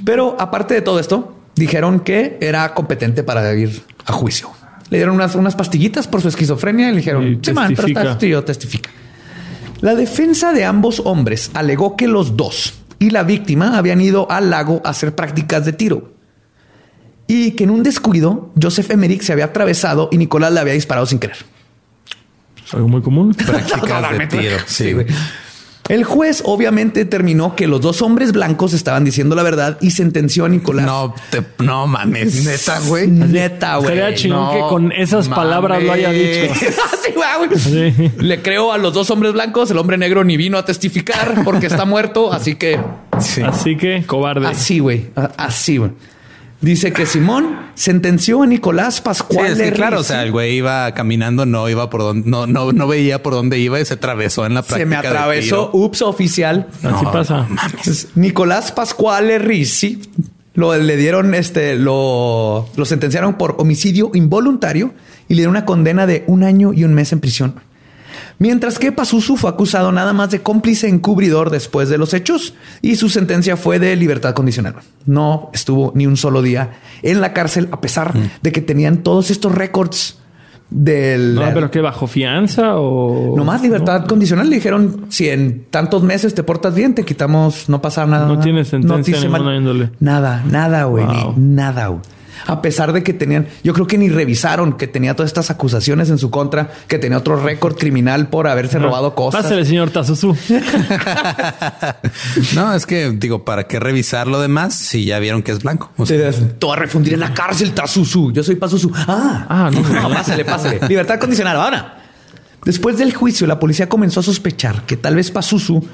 Pero aparte de todo esto, dijeron que era competente para ir a juicio. Le dieron unas, unas pastillitas por su esquizofrenia y le dijeron, Y sí, man, pero está- yo testifica. La defensa de ambos hombres alegó que los dos y la víctima habían ido al lago a hacer prácticas de tiro. Y que en un descuido, Joseph Emmerich se había atravesado y Nicolás le había disparado sin querer. Algo muy común. Prácticas de tiro. Sí, güey. El juez obviamente determinó que los dos hombres blancos estaban diciendo la verdad y sentenció a Nicolás. No, te, no mames. Neta, güey. Neta, güey. Sería chingón no que con esas palabras lo haya dicho. [laughs] Sí, güey. Sí. Le creo a los dos hombres blancos. El hombre negro ni vino a testificar porque está muerto. Así que Sí. Así que, cobarde. así, güey. Así, güey. Dice que Simón sentenció a Nicolás Sí, Pascual. es que de claro, o sea, el güey iba caminando, no iba por donde, no, no, no veía por dónde iba y se atravesó en la práctica. se me de atravesó. tiro. Ups, oficial. Así No, pasa. Entonces, Nicolás Pascual Rizzi lo le dieron este, lo, lo sentenciaron por homicidio involuntario y le dieron una condena de un año y un mes en prisión. Mientras que Pazuzu fue acusado nada más de cómplice encubridor después de los hechos y su sentencia fue de libertad condicional. No estuvo ni un solo día en la cárcel a pesar de que tenían todos estos récords del No, pero que bajo fianza o. no más libertad condicional. Le dijeron, si en tantos meses te portas bien, te quitamos, no pasa nada. No tiene sentencia te hice ninguna índole. Nada, nada, güey. Wow. Nada, güey. A pesar de que tenían, yo creo que ni revisaron que tenía todas estas acusaciones en su contra, que tenía otro récord criminal por haberse robado cosas. Pásale, señor Tazuzu. [laughs] No, es que digo, ¿para qué revisar lo demás si ya vieron que es blanco? O sea, Te a refundir en la cárcel, Tazuzu. Yo soy Pazuzu. Ah, Ah, no. no, pásale, pásale. Libertad condicional. Ahora, después del juicio, la policía comenzó a sospechar que tal vez Pazuzu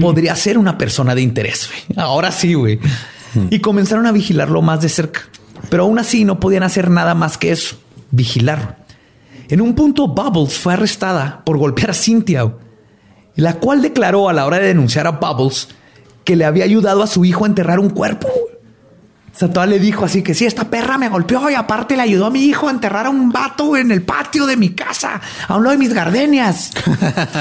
podría ser una persona de interés. Ahora sí, güey. Y comenzaron a vigilarlo más de cerca. Pero aún así no podían hacer nada más que eso, vigilarlo. En un punto, Bubbles fue arrestada por golpear a Cynthia, la cual declaró a la hora de denunciar a Bubbles que le había ayudado a su hijo a enterrar un cuerpo. O sea, toda le dijo así que sí, esta perra me golpeó y aparte le ayudó a mi hijo a enterrar a un vato en el patio de mi casa, a uno de mis gardenias.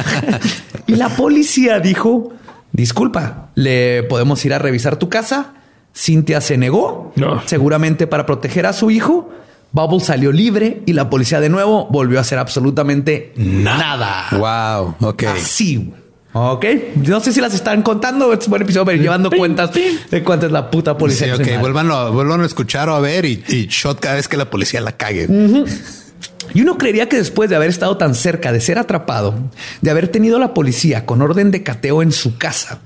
[laughs] y la policía dijo, disculpa, ¿le podemos ir a revisar tu casa? Cintia se negó, No. seguramente para proteger a su hijo. Bubble salió libre y la policía de nuevo volvió a hacer absolutamente nada. Wow. Ok. Así. Ok. No sé si las están contando. Es un buen episodio, pero llevando Pin, cuentas pin. de cuánto es la puta Sí, policía. ok, nacional. vuélvanlo, a- vuélvanlo a escuchar o a ver y, y shot cada vez que la policía la cague. Y uno creería que después de haber estado tan cerca de ser atrapado, de haber tenido a la policía con orden de cateo en su casa,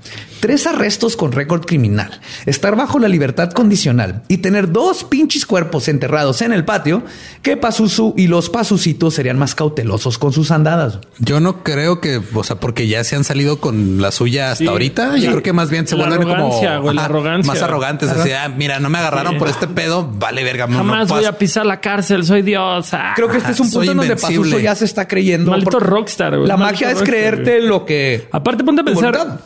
tres arrestos con récord criminal, estar bajo la libertad condicional y tener dos pinches cuerpos enterrados en el patio, que Pazuzu y los Pazucitos serían más cautelosos con sus andadas. Yo no creo que, o sea, porque ya se han salido con la suya hasta Sí. ahorita. Sí. Yo creo que más bien se La vuelven como güey, la ajá, arrogancia. más arrogantes. Así, ah, mira, no me agarraron Sí. por este pedo. Vale, verga. Jamás no voy a pisar la cárcel, soy Dios. Ah. Creo que este es un punto en donde. Pazuzu ya se está creyendo. Maldito rockstar, güey. La Maldito magia es creerte güey. lo que. Aparte, ponte a pensar, voluntad.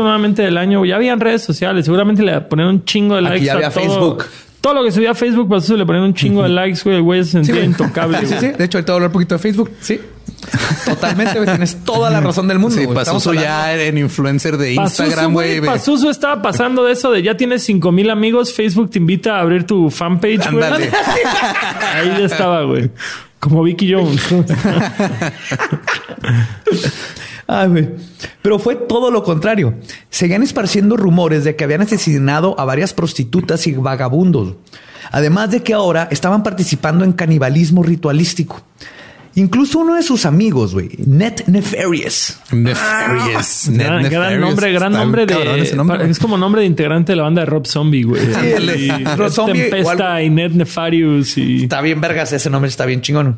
Contexto nuevamente del año, ya habían redes sociales, seguramente le ponían un chingo de Aquí likes ya a había todo. Facebook. Todo lo que subía a Facebook, pues eso le ponían un chingo de likes, güey. El güey se sentía güey. intocable. Sí, sí, güey. sí. De hecho, ahorita voy a hablar un poquito de Facebook. Sí. Totalmente, güey. Tienes toda la razón del mundo. Sí, güey. Pazuzu ya en influencer de Pazuzu, Instagram, güey. Pazuzu estaba pasando de eso de ya tienes cinco mil amigos, Facebook te invita a abrir tu fanpage, güey. Ándale. [laughs] Ahí ya estaba, güey. Como Vicky Jones. [laughs] Ay, güey. Pero fue todo lo contrario. Seguían esparciendo rumores de que habían asesinado a varias prostitutas y vagabundos. Además de que ahora estaban participando en canibalismo ritualístico. Incluso uno de sus amigos, güey, Net Nefarious. Nefarious. Net gran, gran Nefarious. nombre, gran Está nombre de. ese nombre, güey. es como nombre de integrante de la banda de Rob Zombie, güey. Ándale. Y Rob Zombie Tempesta y Ned Nefarious y. Está bien, vergas, ese nombre está bien chingón.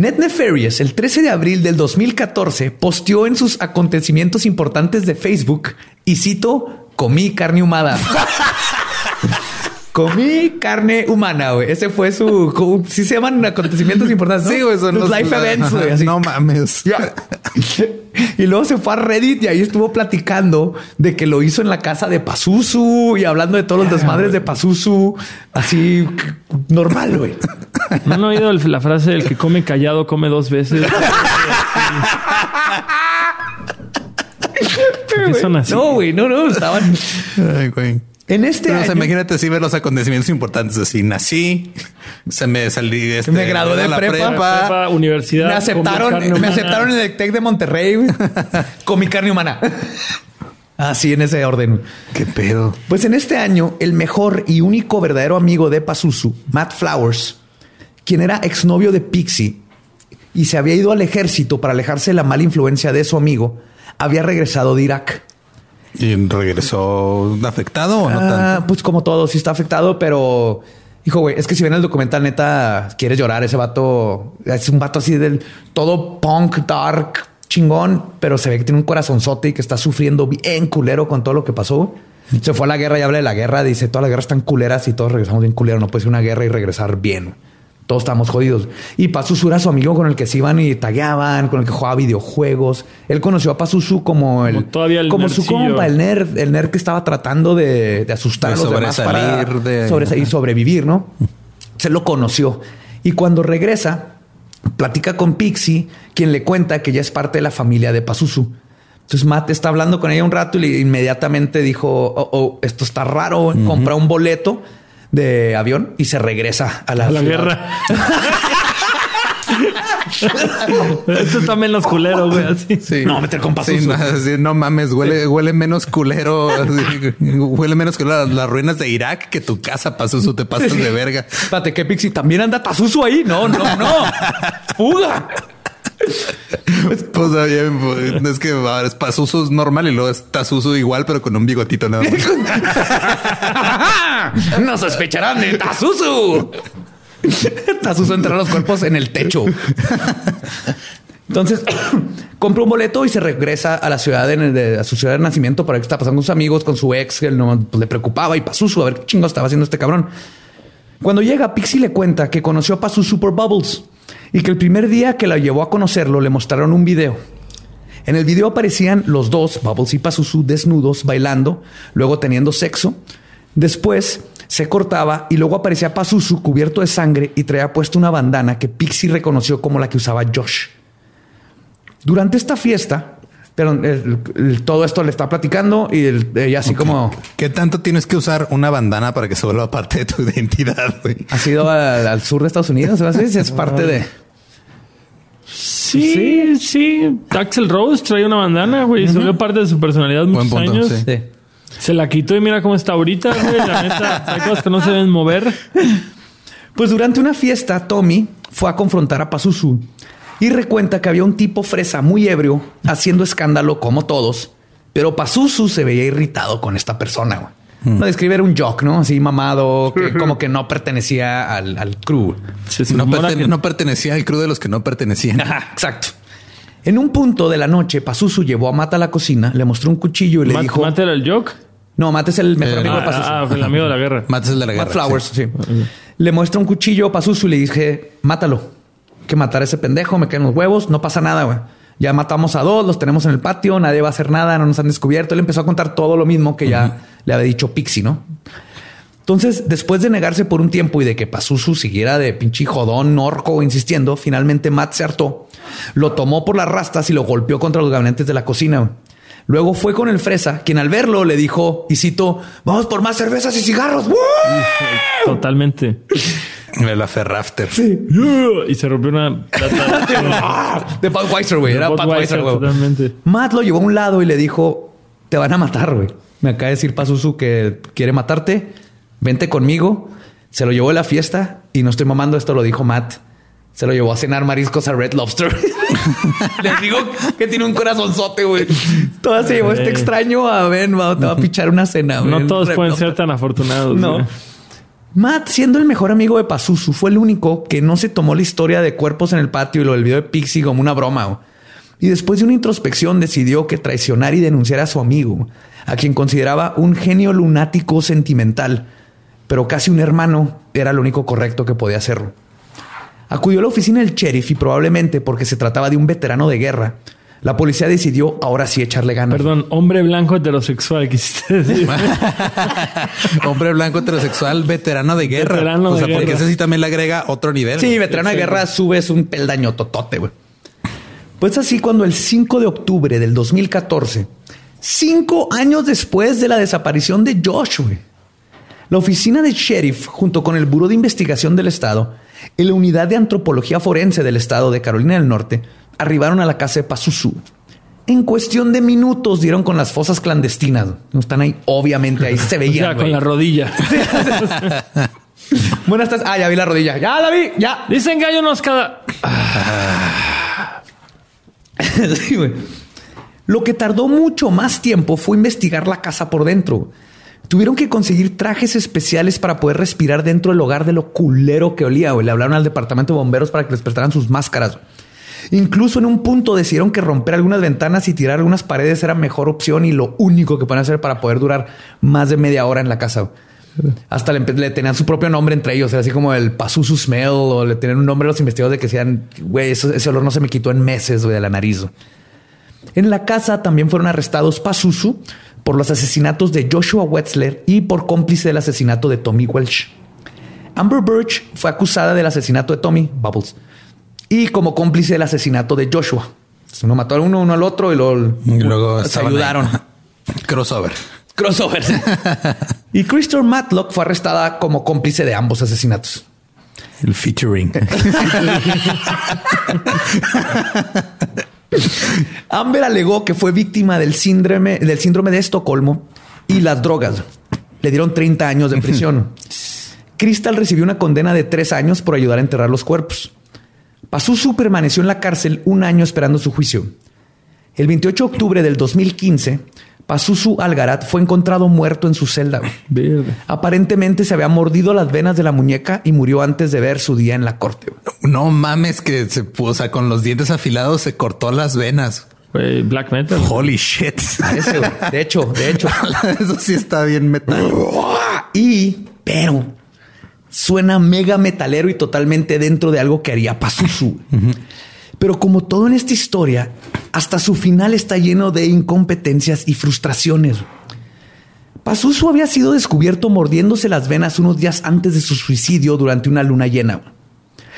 Net Nefarious, el 13 de abril del 2014, posteó en sus acontecimientos importantes de Facebook y cito, comí carne humana. [laughs] comí carne humana, güey. Ese fue su... como- Sí se llaman acontecimientos [laughs] importantes, ¿no? Sí, güey, son Sus los life events, güey. [laughs] así. No mames. [laughs] Y luego se fue a Reddit y ahí estuvo platicando de que lo hizo en la casa de Pazuzu y hablando de todos los desmadres de Pazuzu. Así normal, güey. ¿No han oído el- la frase del que come callado come dos veces? ¿Por qué son así? No, güey, no, no, estaban Ay, güey. En este Pero, o sea, año- imagínate así ver los acontecimientos importantes así. Nací, se me salí, este, Me gradué de la prepa. Prepa, universidad. me aceptaron, me aceptaron en el Tec de Monterrey [laughs] con mi carne humana. Así en ese orden. Qué pedo. Pues en este año, el mejor y único verdadero amigo de Pazuzu, Matt Flowers, quien era exnovio de Pixie y se había ido al ejército para alejarse de la mala influencia de su amigo, había regresado de Irak. ¿Y regresó afectado o no Ah, tanto? pues como todo, sí está afectado, pero hijo, güey, es que si ven el documental, neta, quieres llorar. Ese vato es un vato así del todo punk, dark, chingón, pero se ve que tiene un corazonzote y que está sufriendo bien culero con todo lo que pasó. Se fue a la guerra y habla de la guerra. Dice todas las guerras están culeras y todos regresamos bien culeros. No puede ser una guerra y regresar bien. Todos estamos jodidos. Y Pazuzu era su amigo con el que se iban y tagueaban, con el que jugaba videojuegos. Él conoció a Pazuzu como el, Como todavía el como su compa, el nerd, el nerd que estaba tratando de, de asustar De a los demás para sobresalir de- y sobrevivir, ¿no? Se lo conoció. Y cuando regresa, platica con Pixie, quien le cuenta que ya es parte de la familia de Pazuzu. Entonces Matt está hablando con ella un rato y le- inmediatamente dijo, oh, oh, esto está raro, compra un boleto de avión y se regresa a la, A la ciudad. guerra. [laughs] Esto está menos culero, güey. Así. Sí. No, meter con Sí, no, mames, huele, huele menos culero. así, huele menos que las, las ruinas de Irak que tu casa, Pazuzu, te pasas de verga. Espérate, que Pixie también anda Pazuzu ahí. No, no, no. [laughs] Fuga. Pues pues, es que ahora es Pazuzu es normal y luego es Tazuzu igual, pero con un bigotito nada más. [laughs] no sospecharán de Tazuzu. Tazuzu entra los cuerpos en el techo. Entonces [coughs] compra un boleto y se regresa a la ciudad de, de- a su ciudad de nacimiento para ver qué está pasando con sus amigos, con su ex, que él no, pues, le preocupaba y Pazuzu a ver qué chingo estaba haciendo este cabrón. Cuando llega, Pixie le cuenta que conoció a Pazuzu por Bubbles y que el primer día que la llevó a conocerlo le mostraron un video. En el video aparecían los dos, Bubbles y Pazuzu, desnudos, bailando, luego teniendo sexo. Después se cortaba y luego aparecía Pazuzu cubierto de sangre y traía puesto una bandana que Pixie reconoció como la que usaba Josh. Durante esta fiesta, pero todo esto le está platicando y ella así como... ¿Qué tanto tienes que usar una bandana para que se vuelva parte de tu [laughs] identidad? Ha sido al, sur de Estados Unidos, es parte de... Sí, sí. Axel Rose trae una bandana, güey. Se volvió parte de su personalidad muchos años. Se la quitó y mira cómo está ahorita, güey. La neta, [laughs] hay cosas que no se deben mover. Pues durante una fiesta, Tommy fue a confrontar a Pazuzu y recuenta que había un tipo fresa muy ebrio haciendo escándalo como todos, pero Pazuzu se veía irritado con esta persona. Güey. Hmm. No describe era un jock, ¿no? Así mamado, que como que no pertenecía al, al crew. no, pertenecía al crew de los que no pertenecían. exacto. En un punto de la noche, Pazuzu llevó a Mata a la cocina, le mostró un cuchillo y le dijo... ¿Mata era el jock? No, Mata es el mejor amigo de Pazuzu. Ah, el amigo de la guerra. Mata es el de la guerra. Matt Flowers, sí. Le muestra un cuchillo a Pazuzu y le dije, mátalo que matar a ese pendejo, me quedan los huevos, no pasa nada, güey. Ya matamos a dos, los tenemos en el patio, nadie va a hacer nada, no nos han descubierto. Él empezó a contar todo lo mismo que ya le había dicho Pixie, ¿no? Entonces, después de negarse por un tiempo y de que Pazuzu siguiera de pinche jodón, orco, insistiendo, finalmente Matt se hartó, lo tomó por las rastas y lo golpeó contra los gabinetes de la cocina. Luego fue con el fresa, quien al verlo le dijo, y cito, vamos por más cervezas y cigarros. Totalmente. La Ferrafter. Sí. Y se rompió una de [laughs] Weiser, güey. Era Weiser, güey. Totalmente. Matt lo llevó a un lado y le dijo: Te van a matar, güey. Me acaba de decir Pazuzu que quiere matarte. Vente conmigo. Se lo llevó a la fiesta y no estoy mamando. Esto lo dijo Matt. Se lo llevó a cenar mariscos a Red Lobster. [laughs] Les digo que tiene un corazonzote, güey. Toda se llevó este extraño a ven, te va a pichar una cena. No todos pueden ser tan afortunados. No. Matt, siendo el mejor amigo de Pazuzu, fue el único que no se tomó la historia de cuerpos en el patio y lo del video de Pixie como una broma. Y después de una introspección decidió que traicionar y denunciar a su amigo, a quien consideraba un genio lunático sentimental, pero casi un hermano, era lo único correcto que podía hacerlo. Acudió a la oficina del sheriff y probablemente porque se trataba de un veterano de guerra, la policía decidió ahora sí echarle ganas. Perdón, hombre blanco heterosexual, quisiste decir. [laughs] hombre blanco heterosexual, veterano de guerra. Veterano o sea, porque ese sí también le agrega otro nivel. Sí, veterano de guerra subes un peldaño totote, güey. Pues así, cuando el 5 de octubre del 2014, cinco años después de la desaparición de Josh, la oficina de sheriff, junto con el Buró de Investigación del Estado y la Unidad de Antropología Forense del Estado de Carolina del Norte, arribaron a la casa de Pazuzu. En cuestión de minutos dieron con las fosas clandestinas. No están ahí, obviamente ahí se [laughs] veían. con la rodilla. [laughs] Buenas tardes. Ah, ya vi la rodilla. Ya la vi, ya. Dicen que hay unos cada. [laughs] Lo que tardó mucho más tiempo fue investigar la casa por dentro. Tuvieron que conseguir trajes especiales para poder respirar dentro del hogar de lo culero que olía. Le hablaron al departamento de bomberos para que les prestaran sus máscaras. Incluso en un punto decidieron que romper algunas ventanas y tirar algunas paredes era mejor opción y lo único que pueden hacer para poder durar más de media hora en la casa. Hasta le, tenían su propio nombre entre ellos, así como el Pazuzu Smell o le tenían un nombre a los investigadores de que sean, güey, ese olor no se me quitó en meses de la nariz. En la casa también fueron arrestados Pazuzu por los asesinatos de Joshua Wetzler y por cómplice del asesinato de Tommy Welsh. Amber Birch fue acusada del asesinato de Tommy Bubbles y como cómplice del asesinato de Joshua. Uno mató a uno, uno al otro y, luego se ayudaron. Crossover. Crossover. [laughs] y Christopher Matlock fue arrestada como cómplice de ambos asesinatos. El featuring. [laughs] Amber alegó que fue víctima del síndrome, del síndrome de Estocolmo y las drogas. Le dieron 30 años de prisión. [laughs] Crystal recibió una condena de tres años por ayudar a enterrar los cuerpos. Pazuzu permaneció en la cárcel un año esperando su juicio. El 28 de octubre del 2015, Pazuzu Algarat fue encontrado muerto en su celda. Aparentemente se había mordido las venas de la muñeca y murió antes de ver su día en la corte. No mames que se o sea, con los dientes afilados se cortó las venas. Black metal. Holy shit. de hecho, de hecho. [laughs] Eso sí está bien metal. Y, pero suena mega metalero y totalmente dentro de algo que haría Pazuzu. Pero como todo en esta historia, hasta su final está lleno de incompetencias y frustraciones. Pazuzu había sido descubierto mordiéndose las venas unos días antes de su suicidio durante una luna llena.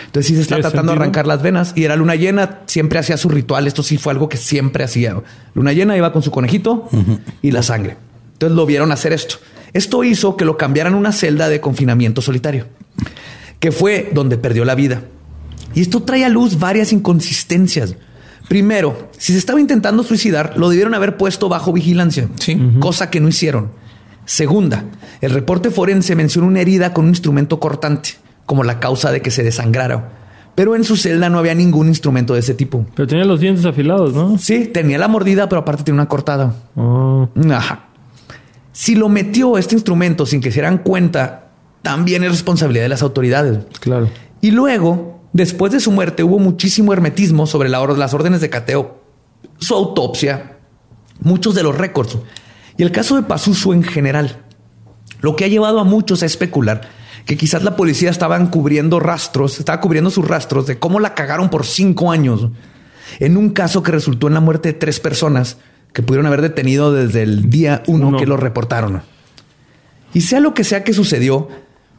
Entonces sí se está tratando de arrancar las venas y era luna llena, siempre hacía su ritual. Esto sí fue algo que siempre hacía. Luna llena iba con su conejito y la sangre. Entonces lo vieron hacer esto. Esto hizo que lo cambiaran a una celda de confinamiento solitario, que fue donde perdió la vida. Y esto trae a luz varias inconsistencias. Primero, si se estaba intentando suicidar, lo debieron haber puesto bajo vigilancia, cosa que no hicieron. Segunda, el reporte forense menciona una herida con un instrumento cortante como la causa de que se desangrara. Pero en su celda no había ningún instrumento de ese tipo. Pero tenía los dientes afilados, ¿no? Sí, tenía la mordida, pero aparte tenía una cortada. Oh. Ajá. Si lo metió este instrumento sin que se dieran cuenta, también es responsabilidad de las autoridades. Claro. Y luego, después de su muerte, hubo muchísimo hermetismo sobre las órdenes de cateo, su autopsia, muchos de los récords y el caso de Pazuzu en general. Lo que ha llevado a muchos a especular que quizás la policía estaban cubriendo rastros, estaba cubriendo sus rastros de cómo la cagaron por cinco años en un caso que resultó en la muerte de tres personas que pudieron haber detenido desde el día uno, que lo reportaron. Y sea lo que sea que sucedió,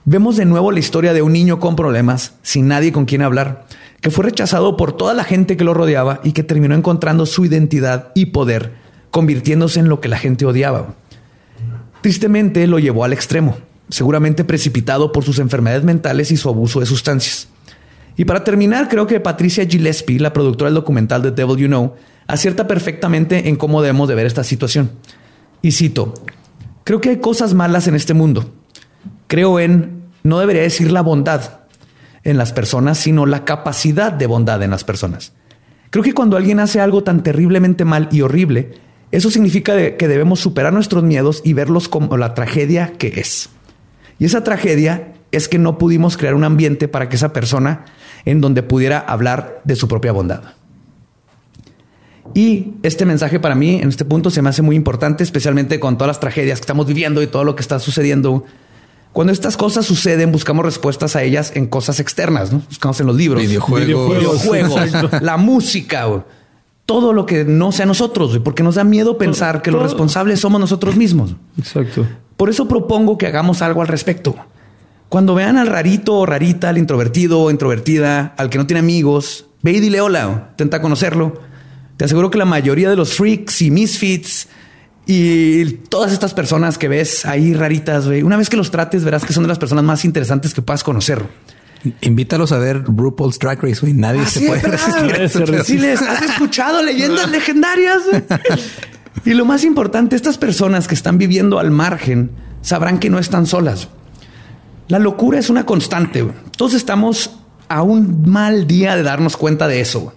vemos de nuevo la historia de un niño con problemas, sin nadie con quien hablar, que fue rechazado por toda la gente que lo rodeaba y que terminó encontrando su identidad y poder, convirtiéndose en lo que la gente odiaba. Tristemente lo llevó al extremo seguramente precipitado por sus enfermedades mentales y su abuso de sustancias. Y para terminar, creo que Patricia Gillespie, la productora del documental The Devil You Know, acierta perfectamente en cómo debemos de ver esta situación. Y cito, creo que hay cosas malas en este mundo. Creo en, no debería decir la bondad en las personas, sino la capacidad de bondad en las personas. Creo que cuando alguien hace algo tan terriblemente mal y horrible, eso significa que debemos superar nuestros miedos y verlos como la tragedia que es. Y esa tragedia es que no pudimos crear un ambiente para que esa persona en donde pudiera hablar de su propia bondad. Y este mensaje para mí en este punto se me hace muy importante, especialmente con todas las tragedias que estamos viviendo y todo lo que está sucediendo. Cuando estas cosas suceden, buscamos respuestas a ellas en cosas externas, ¿no? Buscamos en los libros, videojuegos, la música, todo lo que no sea nosotros, porque nos da miedo pensar que los responsables somos nosotros mismos. Exacto. Por eso propongo que hagamos algo al respecto. Cuando vean al rarito o rarita, al introvertido o introvertida, al que no tiene amigos, ve y dile hola, intenta conocerlo. Te aseguro que la mayoría de los freaks y misfits y todas estas personas que ves ahí raritas, una vez que los trates, verás que son de las personas más interesantes que puedas conocer. Invítalos a ver RuPaul's Drag Race, güey. Nadie ah, se puede resistir. Si les [laughs] has escuchado leyendas legendarias. Y lo más importante, estas personas que están viviendo al margen sabrán que no están solas. La locura es una constante. Todos estamos a un mal día de darnos cuenta de eso.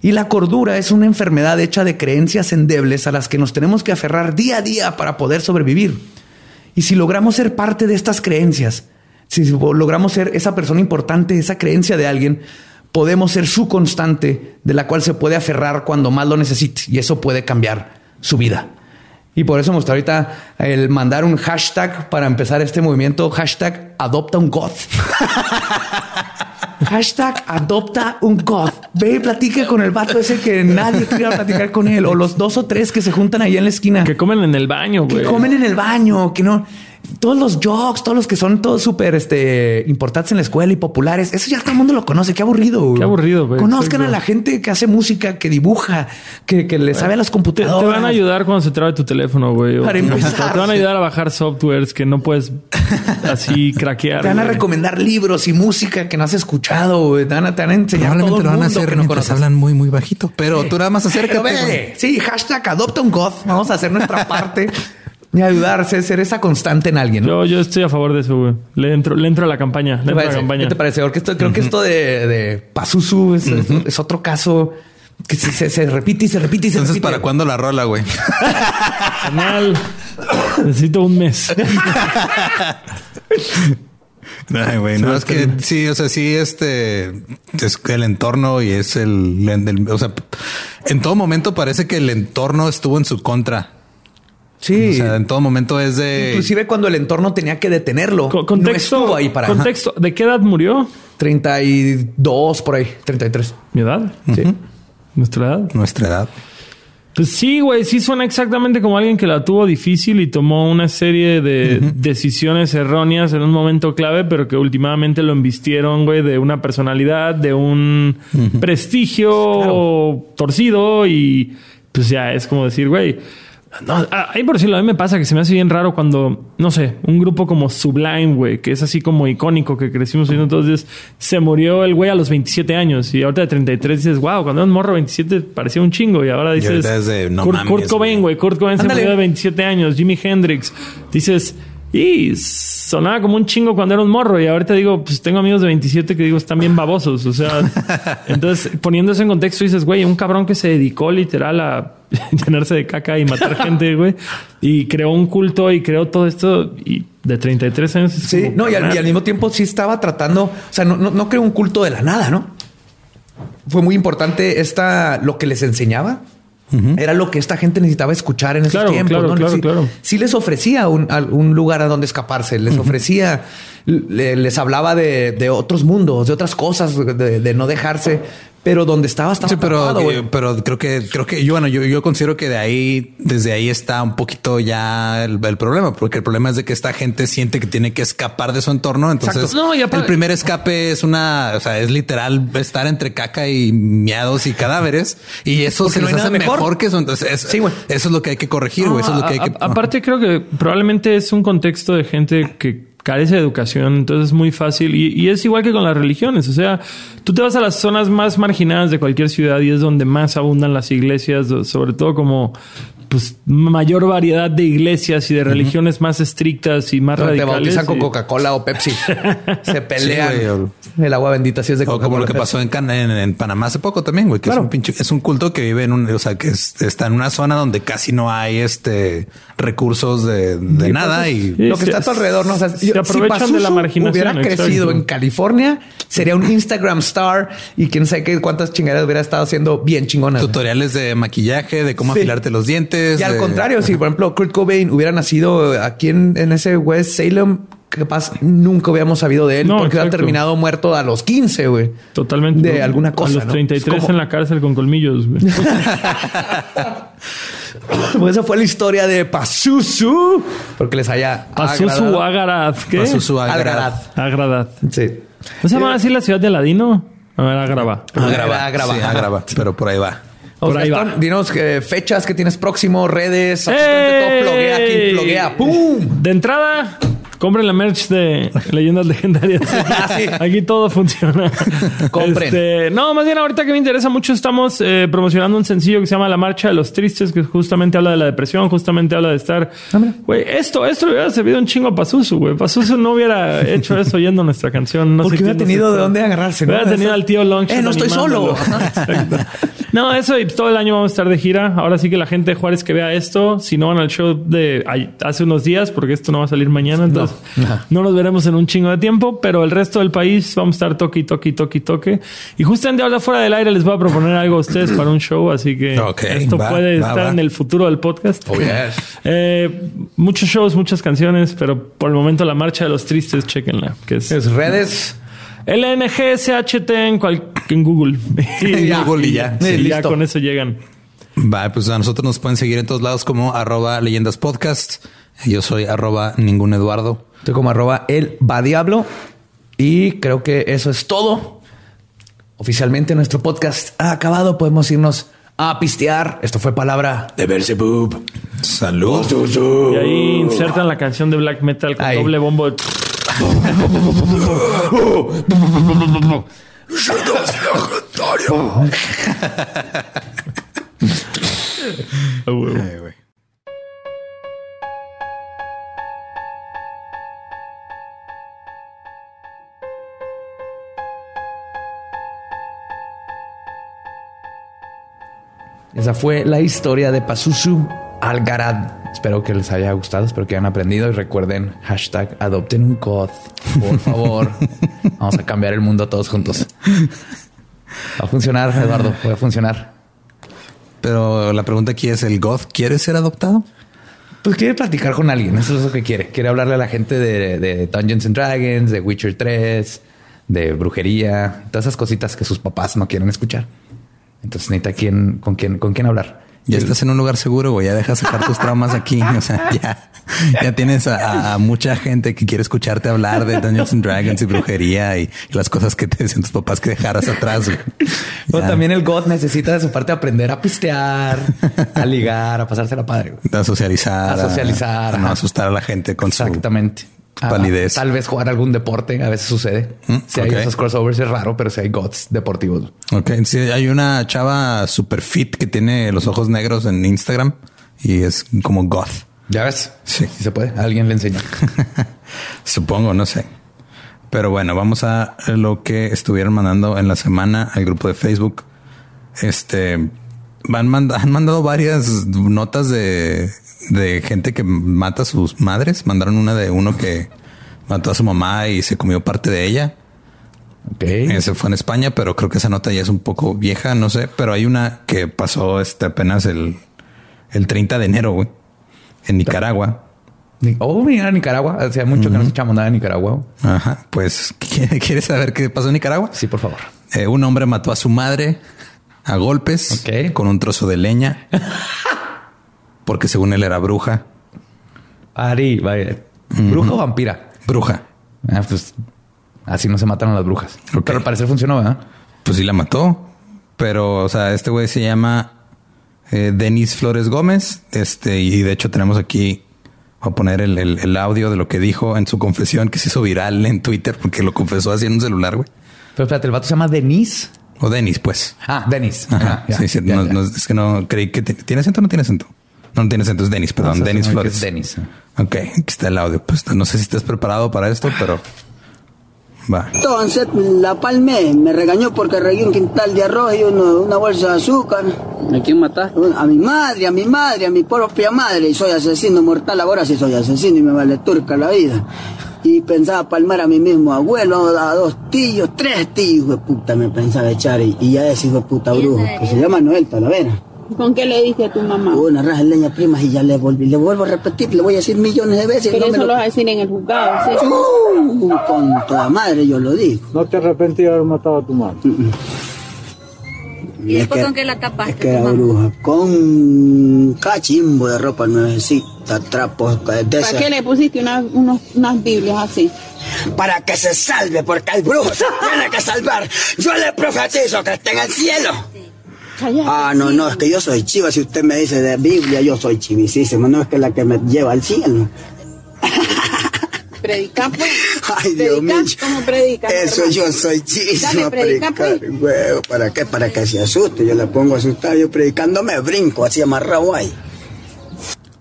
Y la cordura es una enfermedad hecha de creencias endebles a las que nos tenemos que aferrar día a día para poder sobrevivir. Y si logramos ser parte de estas creencias, si logramos ser esa persona importante, esa creencia de alguien, podemos ser su constante de la cual se puede aferrar cuando más lo necesite. Y eso puede cambiar su vida. Y por eso me gusta ahorita el mandar un hashtag para empezar este movimiento, hashtag adopta un goth. [laughs] hashtag adopta un goth. Ve y platique con el vato ese que nadie quiere platicar con él. O los dos o tres que se juntan ahí en la esquina. Que comen en el baño, güey. Que comen en el baño, que no todos los jokes, todos los que son todos súper este, importantes en la escuela y populares, eso ya todo el mundo lo conoce. Qué aburrido. Qué aburrido. Güey. Conozcan a la gente que hace música, que dibuja, que, le sabe a las computadoras. Te, van a ayudar cuando se trabe tu teléfono, güey. Para [laughs] empezar. Te van a ayudar a bajar softwares que no puedes así [laughs] craquear. Te van a recomendar libros y música que no has escuchado. Te van a, te van a enseñar. Probablemente lo van a hacer que no hablan muy, muy bajito. Pero tú nada más [laughs] acércate. Sí, hashtag adopta un goth. Vamos a hacer nuestra parte. Ni ayudarse, ser esa constante en alguien. Yo, yo estoy a favor de eso, güey. Le entro, le entro a la campaña. Le entro a la campaña. ¿Qué te parece? Porque esto, creo que esto de, de Pazuzu es, otro caso que se, repite y se repite y se Entonces, ¿para cuándo la rola, güey? Canal. Necesito un mes. Ay, güey, no, es que sí, o sea, sí, este es el entorno y es el, el, o sea, en todo momento parece que el entorno estuvo en su contra. Sí. O sea, en todo momento es de. Inclusive cuando el entorno tenía que detenerlo. contexto. ahí para. Contexto. ¿De qué edad murió? 32 por ahí, 33. ¿Mi edad? Sí. ¿Nuestra edad? Nuestra edad. Pues sí, güey, sí suena exactamente como alguien que la tuvo difícil y tomó una serie de decisiones erróneas en un momento clave, pero que últimamente lo embistieron, güey, de una personalidad, de un prestigio torcido y pues ya es como decir, güey, no, ahí por decirlo, a mí me pasa que se me hace bien raro cuando, no sé, un grupo como Sublime, güey, que es así como icónico, que crecimos viendo todos días, se murió el güey a los 27 años y ahorita de 33 dices, wow, cuando era un morro 27 parecía un chingo y ahora dices, Kurt, Cobain, güey, Kurt Cobain se murió de 27 años, Jimi Hendrix, dices, y sonaba como un chingo cuando era un morro. Y ahorita digo, pues tengo amigos de 27 que digo, están bien babosos. O sea, [laughs] entonces poniendo eso en contexto, dices, güey, un cabrón que se dedicó literal a [laughs] llenarse de caca y matar [laughs] gente, güey. Y creó un culto y creó todo esto. Y de 33 años. sí, no, y al, mismo tiempo sí estaba tratando, o sea, no, no, no creó un culto de la nada, ¿no? Fue muy importante esta, lo que les enseñaba era lo que esta gente necesitaba escuchar en esos tiempos. ¿no? sí, les ofrecía un, lugar a donde escaparse, les ofrecía, les hablaba de, otros mundos, de otras cosas, de no dejarse pero donde estaba estaba sí, pero, pero creo que creo que yo bueno yo, yo considero que de ahí desde ahí está un poquito ya el, problema porque el problema es de que esta gente siente que tiene que escapar de su entorno. Entonces el primer escape es una o sea es literal estar entre caca y miados y cadáveres y eso se les hace mejor. que eso. Entonces sí, eso es lo que hay que corregir eso es lo que hay que aparte creo que probablemente es un contexto de gente que carece de educación, entonces es muy fácil. Y, es igual que con las religiones. O sea, tú te vas a las zonas más marginadas de cualquier ciudad y es donde más abundan las iglesias, sobre todo como pues mayor variedad de iglesias y de religiones más estrictas y más radicales. Te bautizan con Coca-Cola o Pepsi. [laughs] Se pelean. el agua bendita sí es de Coca-Cola. Como lo que pasó en, en, Panamá hace poco también, güey, que es un pinche, es un culto que vive en un, o sea, que está en una zona donde casi no hay este recursos de, de nada y lo que está a tu alrededor, no o sea, se aprovechan de la marginación. Hubiera crecido en California, sería un Instagram star y quién sabe qué cuántas chingaderas hubiera estado haciendo bien chingonas. Tutoriales de maquillaje, de cómo afilarte los dientes y al contrario, si por ejemplo Kurt Cobain hubiera nacido aquí en, ese West Salem, capaz nunca hubiéramos sabido de él porque hubiera terminado muerto a los 15, güey. Totalmente. De alguna cosa. A los 33 en la cárcel con colmillos. [laughs] pues esa fue la historia de Pazuzu. Porque les haya. Pazuzu Agarad. ¿Qué? Pazuzu Agarad. Agarad. Sí. ¿No se llama así la ciudad de Aladino? A ver, Agrava. Agrava. Agrava. Sí, Agrava. Pero por ahí va. Por ahí va. Dinos eh, fechas que tienes próximo, redes, absolutamente todo. Pluguea aquí, pluguea. ¡Pum! De entrada, Compren la merch de Leyendas Legendarias. [laughs] Ah, aquí todo funciona. Compren. Este, no, más bien ahorita que me interesa mucho, estamos eh, promocionando un sencillo que se llama La Marcha de los Tristes, que justamente habla de la depresión, justamente habla de estar. Ah, güey, esto, esto le hubiera servido un chingo a Pazuzu, güey. Pazuzu no hubiera hecho eso oyendo nuestra canción. No Porque hubiera tenido de dónde agarrarse. ¿no? Hubiera tenido al tío Long. Eh, no estoy solo. [laughs] no, eso y todo el año vamos a estar de gira. Ahora sí que la gente de Juárez que vea esto, si no van al show de hace unos días, porque esto no va a salir mañana, entonces no. [laughs] nos veremos en un chingo de tiempo, pero el resto del país vamos a estar toque, toque, toque, toque. Y justamente ahora fuera del aire les voy a proponer algo a ustedes para un show, así que esto puede estar en el futuro del podcast. Oh, [laughs] eh, muchos shows, muchas canciones, pero por el momento la marcha de los tristes, chequenla. Que es, redes. LNGSHT en, en Google. [laughs] y Google y ya. ya con eso llegan. Va, pues a nosotros nos pueden seguir en todos lados como arroba leyendas podcast. Yo soy arroba ningún Eduardo. Estoy como arroba el va diablo. Y creo que eso es todo. Oficialmente nuestro podcast ha acabado. Podemos irnos a pistear. Esto fue palabra de Bersebub. Salud. Y ahí insertan la canción de black metal con doble bombo. [laughs] Esa fue la historia de Pazuzu Algarad. Espero que les haya gustado, espero que hayan aprendido y recuerden hashtag adopten un goth. Por favor, [laughs] vamos a cambiar el mundo todos juntos. Va a funcionar, Eduardo, va a funcionar. Pero la pregunta aquí es, ¿el goth quiere ser adoptado? Pues quiere platicar con alguien, eso es lo que quiere. Quiere hablarle a la gente de, de Dungeons and Dragons, de Witcher 3, de brujería, todas esas cositas que sus papás no quieren escuchar. Entonces necesita quién, con quién, con quién hablar. Ya estás en un lugar seguro, güey. Ya dejas sacar tus traumas aquí. [laughs] O sea, ya, ya tienes a, mucha gente que quiere escucharte hablar de Dungeons and Dragons y brujería y, las cosas que te decían tus papás que dejaras atrás. Pero también el God necesita de su parte aprender a pistear, a ligar, a pasarse la padre. A socializar. A socializar. A, no asustar a la gente con Exactamente. su palidez. tal vez jugar algún deporte. A veces sucede. Mm, si hay esos crossovers es raro, pero si hay gods deportivos. Ok. Sí, hay una chava super fit que tiene los ojos negros en Instagram y es como goth. Ya ves. Sí. Si se puede. Alguien le enseña. [laughs] Supongo, no sé. Pero bueno, vamos a lo que estuvieron mandando en la semana al grupo de Facebook. Este han, han mandado varias notas de, de gente que mata a sus madres. Mandaron una de uno que mató a su mamá y se comió parte de ella. Okay. Ese fue en España, pero creo que esa nota ya es un poco vieja, no sé. Pero hay una que pasó este apenas el, el 30 de enero, güey en Nicaragua. Oh, mira, Nicaragua. Hace mucho que no escuchamos nada de Nicaragua. Ajá. Pues, [laughs] ¿quieres saber qué pasó en Nicaragua? Sí, por favor. Eh, un hombre mató a su madre a golpes con un trozo de leña [laughs] porque según él era bruja. Ari, vaya. ¿Bruja o vampira? Bruja. Ah, pues así no se mataron las brujas. Pero al parecer funcionó, ¿verdad? Pues sí la mató. Pero, o sea, este güey se llama eh, Denis Flores Gómez. Este, y de hecho tenemos aquí, voy a poner el, audio de lo que dijo en su confesión que se hizo viral en Twitter porque lo confesó así en un celular, güey. Pero espérate, el vato se llama Denis. O Denis, pues. Ah, Denis. Ajá. sí, sí, es que no creí que tiene acento o no tiene acento. No, no tiene acento, es Denis, perdón, Denis Flores. Denis. Ok, aquí está el audio. Pues no sé si estás preparado para esto, pero entonces la palmé, me regañó porque regué un quintal de arroz y una bolsa de azúcar. ¿A quién mataste? A mi madre, a mi madre, a mi propia madre. Y soy asesino mortal ahora sí soy asesino y me vale turca la vida. Y pensaba palmar a mi mismo abuelo, a dos tíos, tres tíos, de puta, me pensaba echar. Y, y ya ese hijo de puta brujo, que se llama Noel Talavera. ¿Con qué le dije a tu mamá? Una raja de leña prima y ya le volví, le vuelvo a repetir, le voy a decir millones de veces. Pero eso lo... vas a decir en el juzgado, ¿sí? Uh, con toda madre yo lo digo. ¿No te arrepentí de haber matado a tu madre? ¿Y después con qué la tapaste? Es que era bruja. Con cachimbo de ropa nuevecita, trapos de ¿Para qué le pusiste unas Biblias así? Para que se salve, porque el brujo se [laughs] tiene que salvar. Yo le profetizo que esté en el cielo. Ah, no, no, es que yo soy chiva. Si usted me dice de Biblia, yo soy chivisísimo. No es que la que me lleva al cielo. [laughs] Predica, pues. Ay, Dios mío. ¿Cómo predica? Eso yo soy chivísimo. predicar, pues. ¿para qué? Para que se asuste. Yo le pongo asustado. Yo predicando me brinco así amarrado ahí.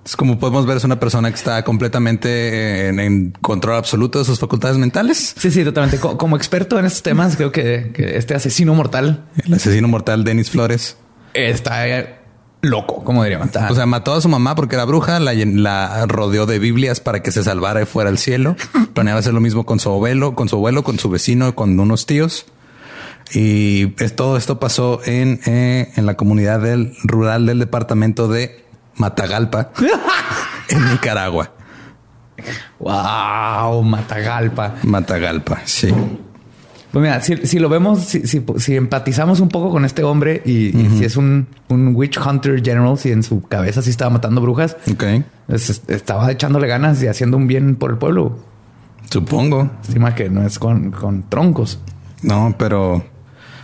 Es como podemos ver, es una persona que está completamente en, control absoluto de sus facultades mentales. Sí, sí, totalmente. Como, experto en estos temas, creo que, este asesino mortal, el asesino mortal Denis Flores, está loco, como diríamos. O sea, mató a su mamá porque era bruja, la, rodeó de Biblias para que se salvara y fuera al cielo. [laughs] Planeaba hacer lo mismo con su abuelo, con su abuelo, con su vecino, con unos tíos. Y todo esto pasó en, eh, en la comunidad del, rural del departamento de Matagalpa, [laughs] en Nicaragua. Wow, Matagalpa. Matagalpa, sí. Pues mira, si, lo vemos, si, empatizamos un poco con este hombre y, si es un, witch hunter general, si en su cabeza sí estaba matando brujas, okay. Pues, estaba echándole ganas y haciendo un bien por el pueblo. Supongo. Estima que no es con, con troncos. No, pero, o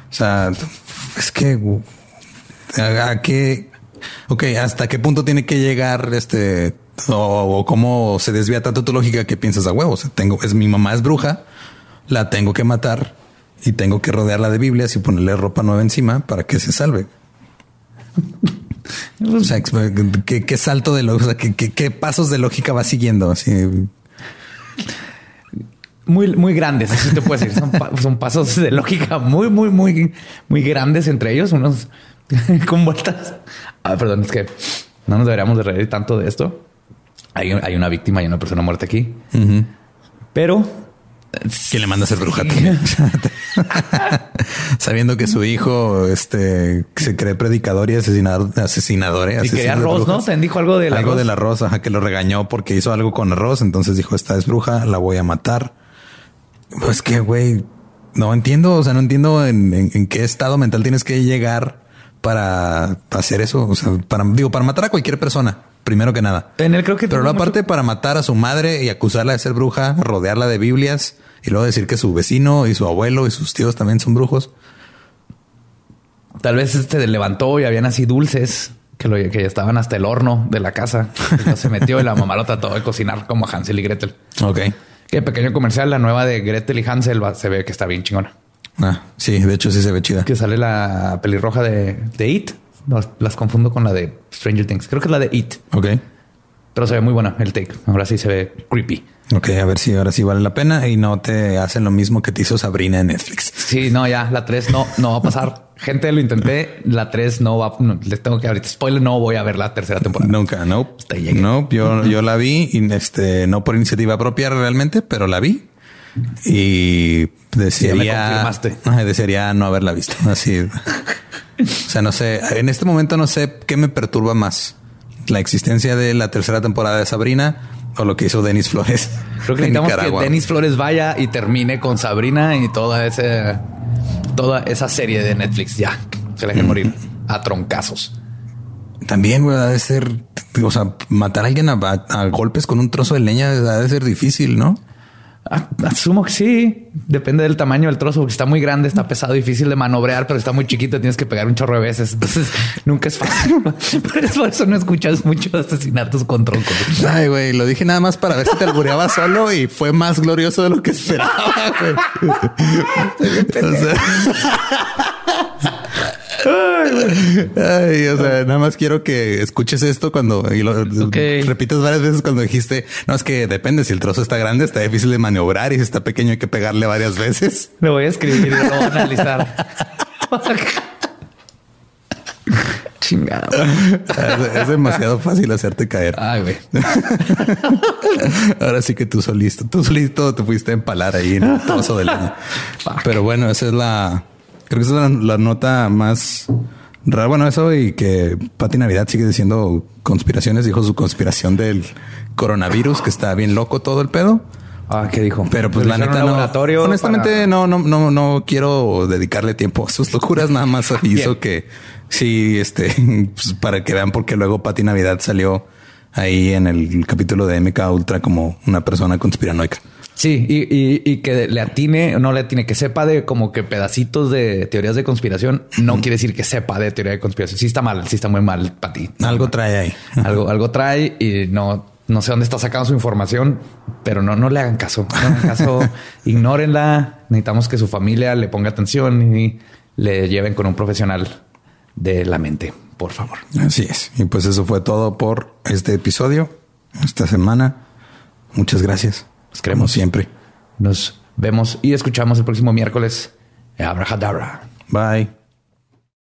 sea, es que a qué Ok, ¿hasta qué punto tiene que llegar este o, cómo se desvía tanto tu lógica que piensas a huevos? tengo, es mi mamá es bruja, la tengo que matar y tengo que rodearla de Biblias y ponerle ropa nueva encima para que se salve. [laughs] o sea, ¿qué, salto de lógica, qué, pasos de lógica va siguiendo? Así. Muy, muy grandes, así te puedo decir. Son, son, pasos de lógica muy, muy, muy, muy grandes entre ellos, unos [laughs] con vueltas Ah, perdón, es que no nos deberíamos de reír tanto de esto. Hay, hay una víctima y una persona muerta aquí. Pero... ¿Quién le manda a ser bruja [laughs] Sabiendo que su hijo este, se cree predicador y asesinador, asesinador. ¿eh? Y quería arroz, ¿no? Te dijo algo del algo arroz. del arroz, ajá, que lo regañó porque hizo algo con arroz. Entonces dijo, esta es bruja, la voy a matar. Pues que, güey, no entiendo. O sea, no entiendo en qué estado mental tienes que llegar para hacer eso. O sea, para, digo, para matar a cualquier persona, primero que nada. En él creo que Pero aparte mucho- para matar a su madre y acusarla de ser bruja, rodearla de Biblias y luego decir que su vecino y su abuelo y sus tíos también son brujos. Tal vez este levantó y habían así dulces que, lo, que estaban hasta el horno de la casa. Entonces se metió y la mamá lo trató de cocinar como Hansel y Gretel. Ok. Qué pequeño comercial, la nueva de Gretel y Hansel va- se ve que está bien chingona. Ah, sí, de hecho sí se ve chida. Que sale la pelirroja de, de It. Las, las confundo con la de Stranger Things. Creo que es la de It, Ok. Pero se ve muy buena el take. Ahora sí se ve creepy. Ok, a ver si ahora sí vale la pena y no te hacen lo mismo que te hizo Sabrina en Netflix. Sí, no, ya la 3 no, no va a pasar. [laughs] Gente, lo intenté. La 3 no va. no, les tengo que ahorita spoiler. No voy a ver la tercera temporada. Nunca, no. Hasta ahí llegué. No, yo, [laughs] yo la vi y este, no por iniciativa propia realmente, pero la vi y me desearía, desearía no haberla visto. Así. [laughs] o sea, no sé, en este momento no sé qué me perturba más. La existencia de la tercera temporada de Sabrina o lo que hizo Denis Flores. Creo que necesitamos que. Denis Flores vaya y termine con Sabrina y toda ese, toda esa serie de Netflix. Ya se la dejen morir a troncazos. También, güey, ha de ser, o sea, matar a alguien a, a- a golpes con un trozo de leña ha de ser difícil, ¿no? Asumo que sí. Depende del tamaño del trozo. Porque está muy grande, está pesado, difícil de manobrear, pero está muy chiquito. Tienes que pegar un chorro de veces. Entonces nunca es fácil. [laughs] Por eso, por eso no escuchas muchos asesinatos con troncos. Ay, güey, lo dije nada más para ver si te albureaba solo y fue más glorioso de lo que esperaba, güey. [laughs] O sea, Ay, o sea, nada más quiero que escuches esto cuando y lo repites varias veces cuando dijiste, no, es que depende si el trozo está grande, está difícil de maniobrar y si está pequeño hay que pegarle varias veces. Lo voy a escribir y lo voy a analizar. Chingado. Es, es demasiado fácil hacerte caer. Ay, güey. Ahora sí que tú solito, tú solito te fuiste a empalar ahí en el trozo de leña. Pero bueno, esa es la, creo que esa es la, la nota más rara. Bueno, eso y que Pati Navidad sigue diciendo conspiraciones. Dijo su conspiración del coronavirus, que está bien loco todo el pedo. Ah, ¿qué dijo? Pero pues la neta no. Honestamente, para- no, no, no, no quiero dedicarle tiempo a sus locuras. Nada más [laughs] aviso que sí, este, [laughs] pues, para que vean porque luego Pati Navidad salió ahí en el capítulo de MK Ultra como una persona conspiranoica. Sí, y, y- y que le atine, no le atine, que sepa de como que pedacitos de teorías de conspiración, no quiere decir que sepa de teoría de conspiración. Sí está mal, sí está muy mal para ti. Algo trae ahí. Algo, algo trae y no, no sé dónde está sacando su información, pero no, no le hagan caso. No le hagan caso, [laughs] ignórenla. Necesitamos que su familia le ponga atención y le lleven con un profesional de la mente, por favor. Así es. Y pues eso fue todo por este episodio, esta semana. Muchas gracias. Los queremos. Siempre. Nos vemos y escuchamos el próximo miércoles. Abrahadabra. Bye.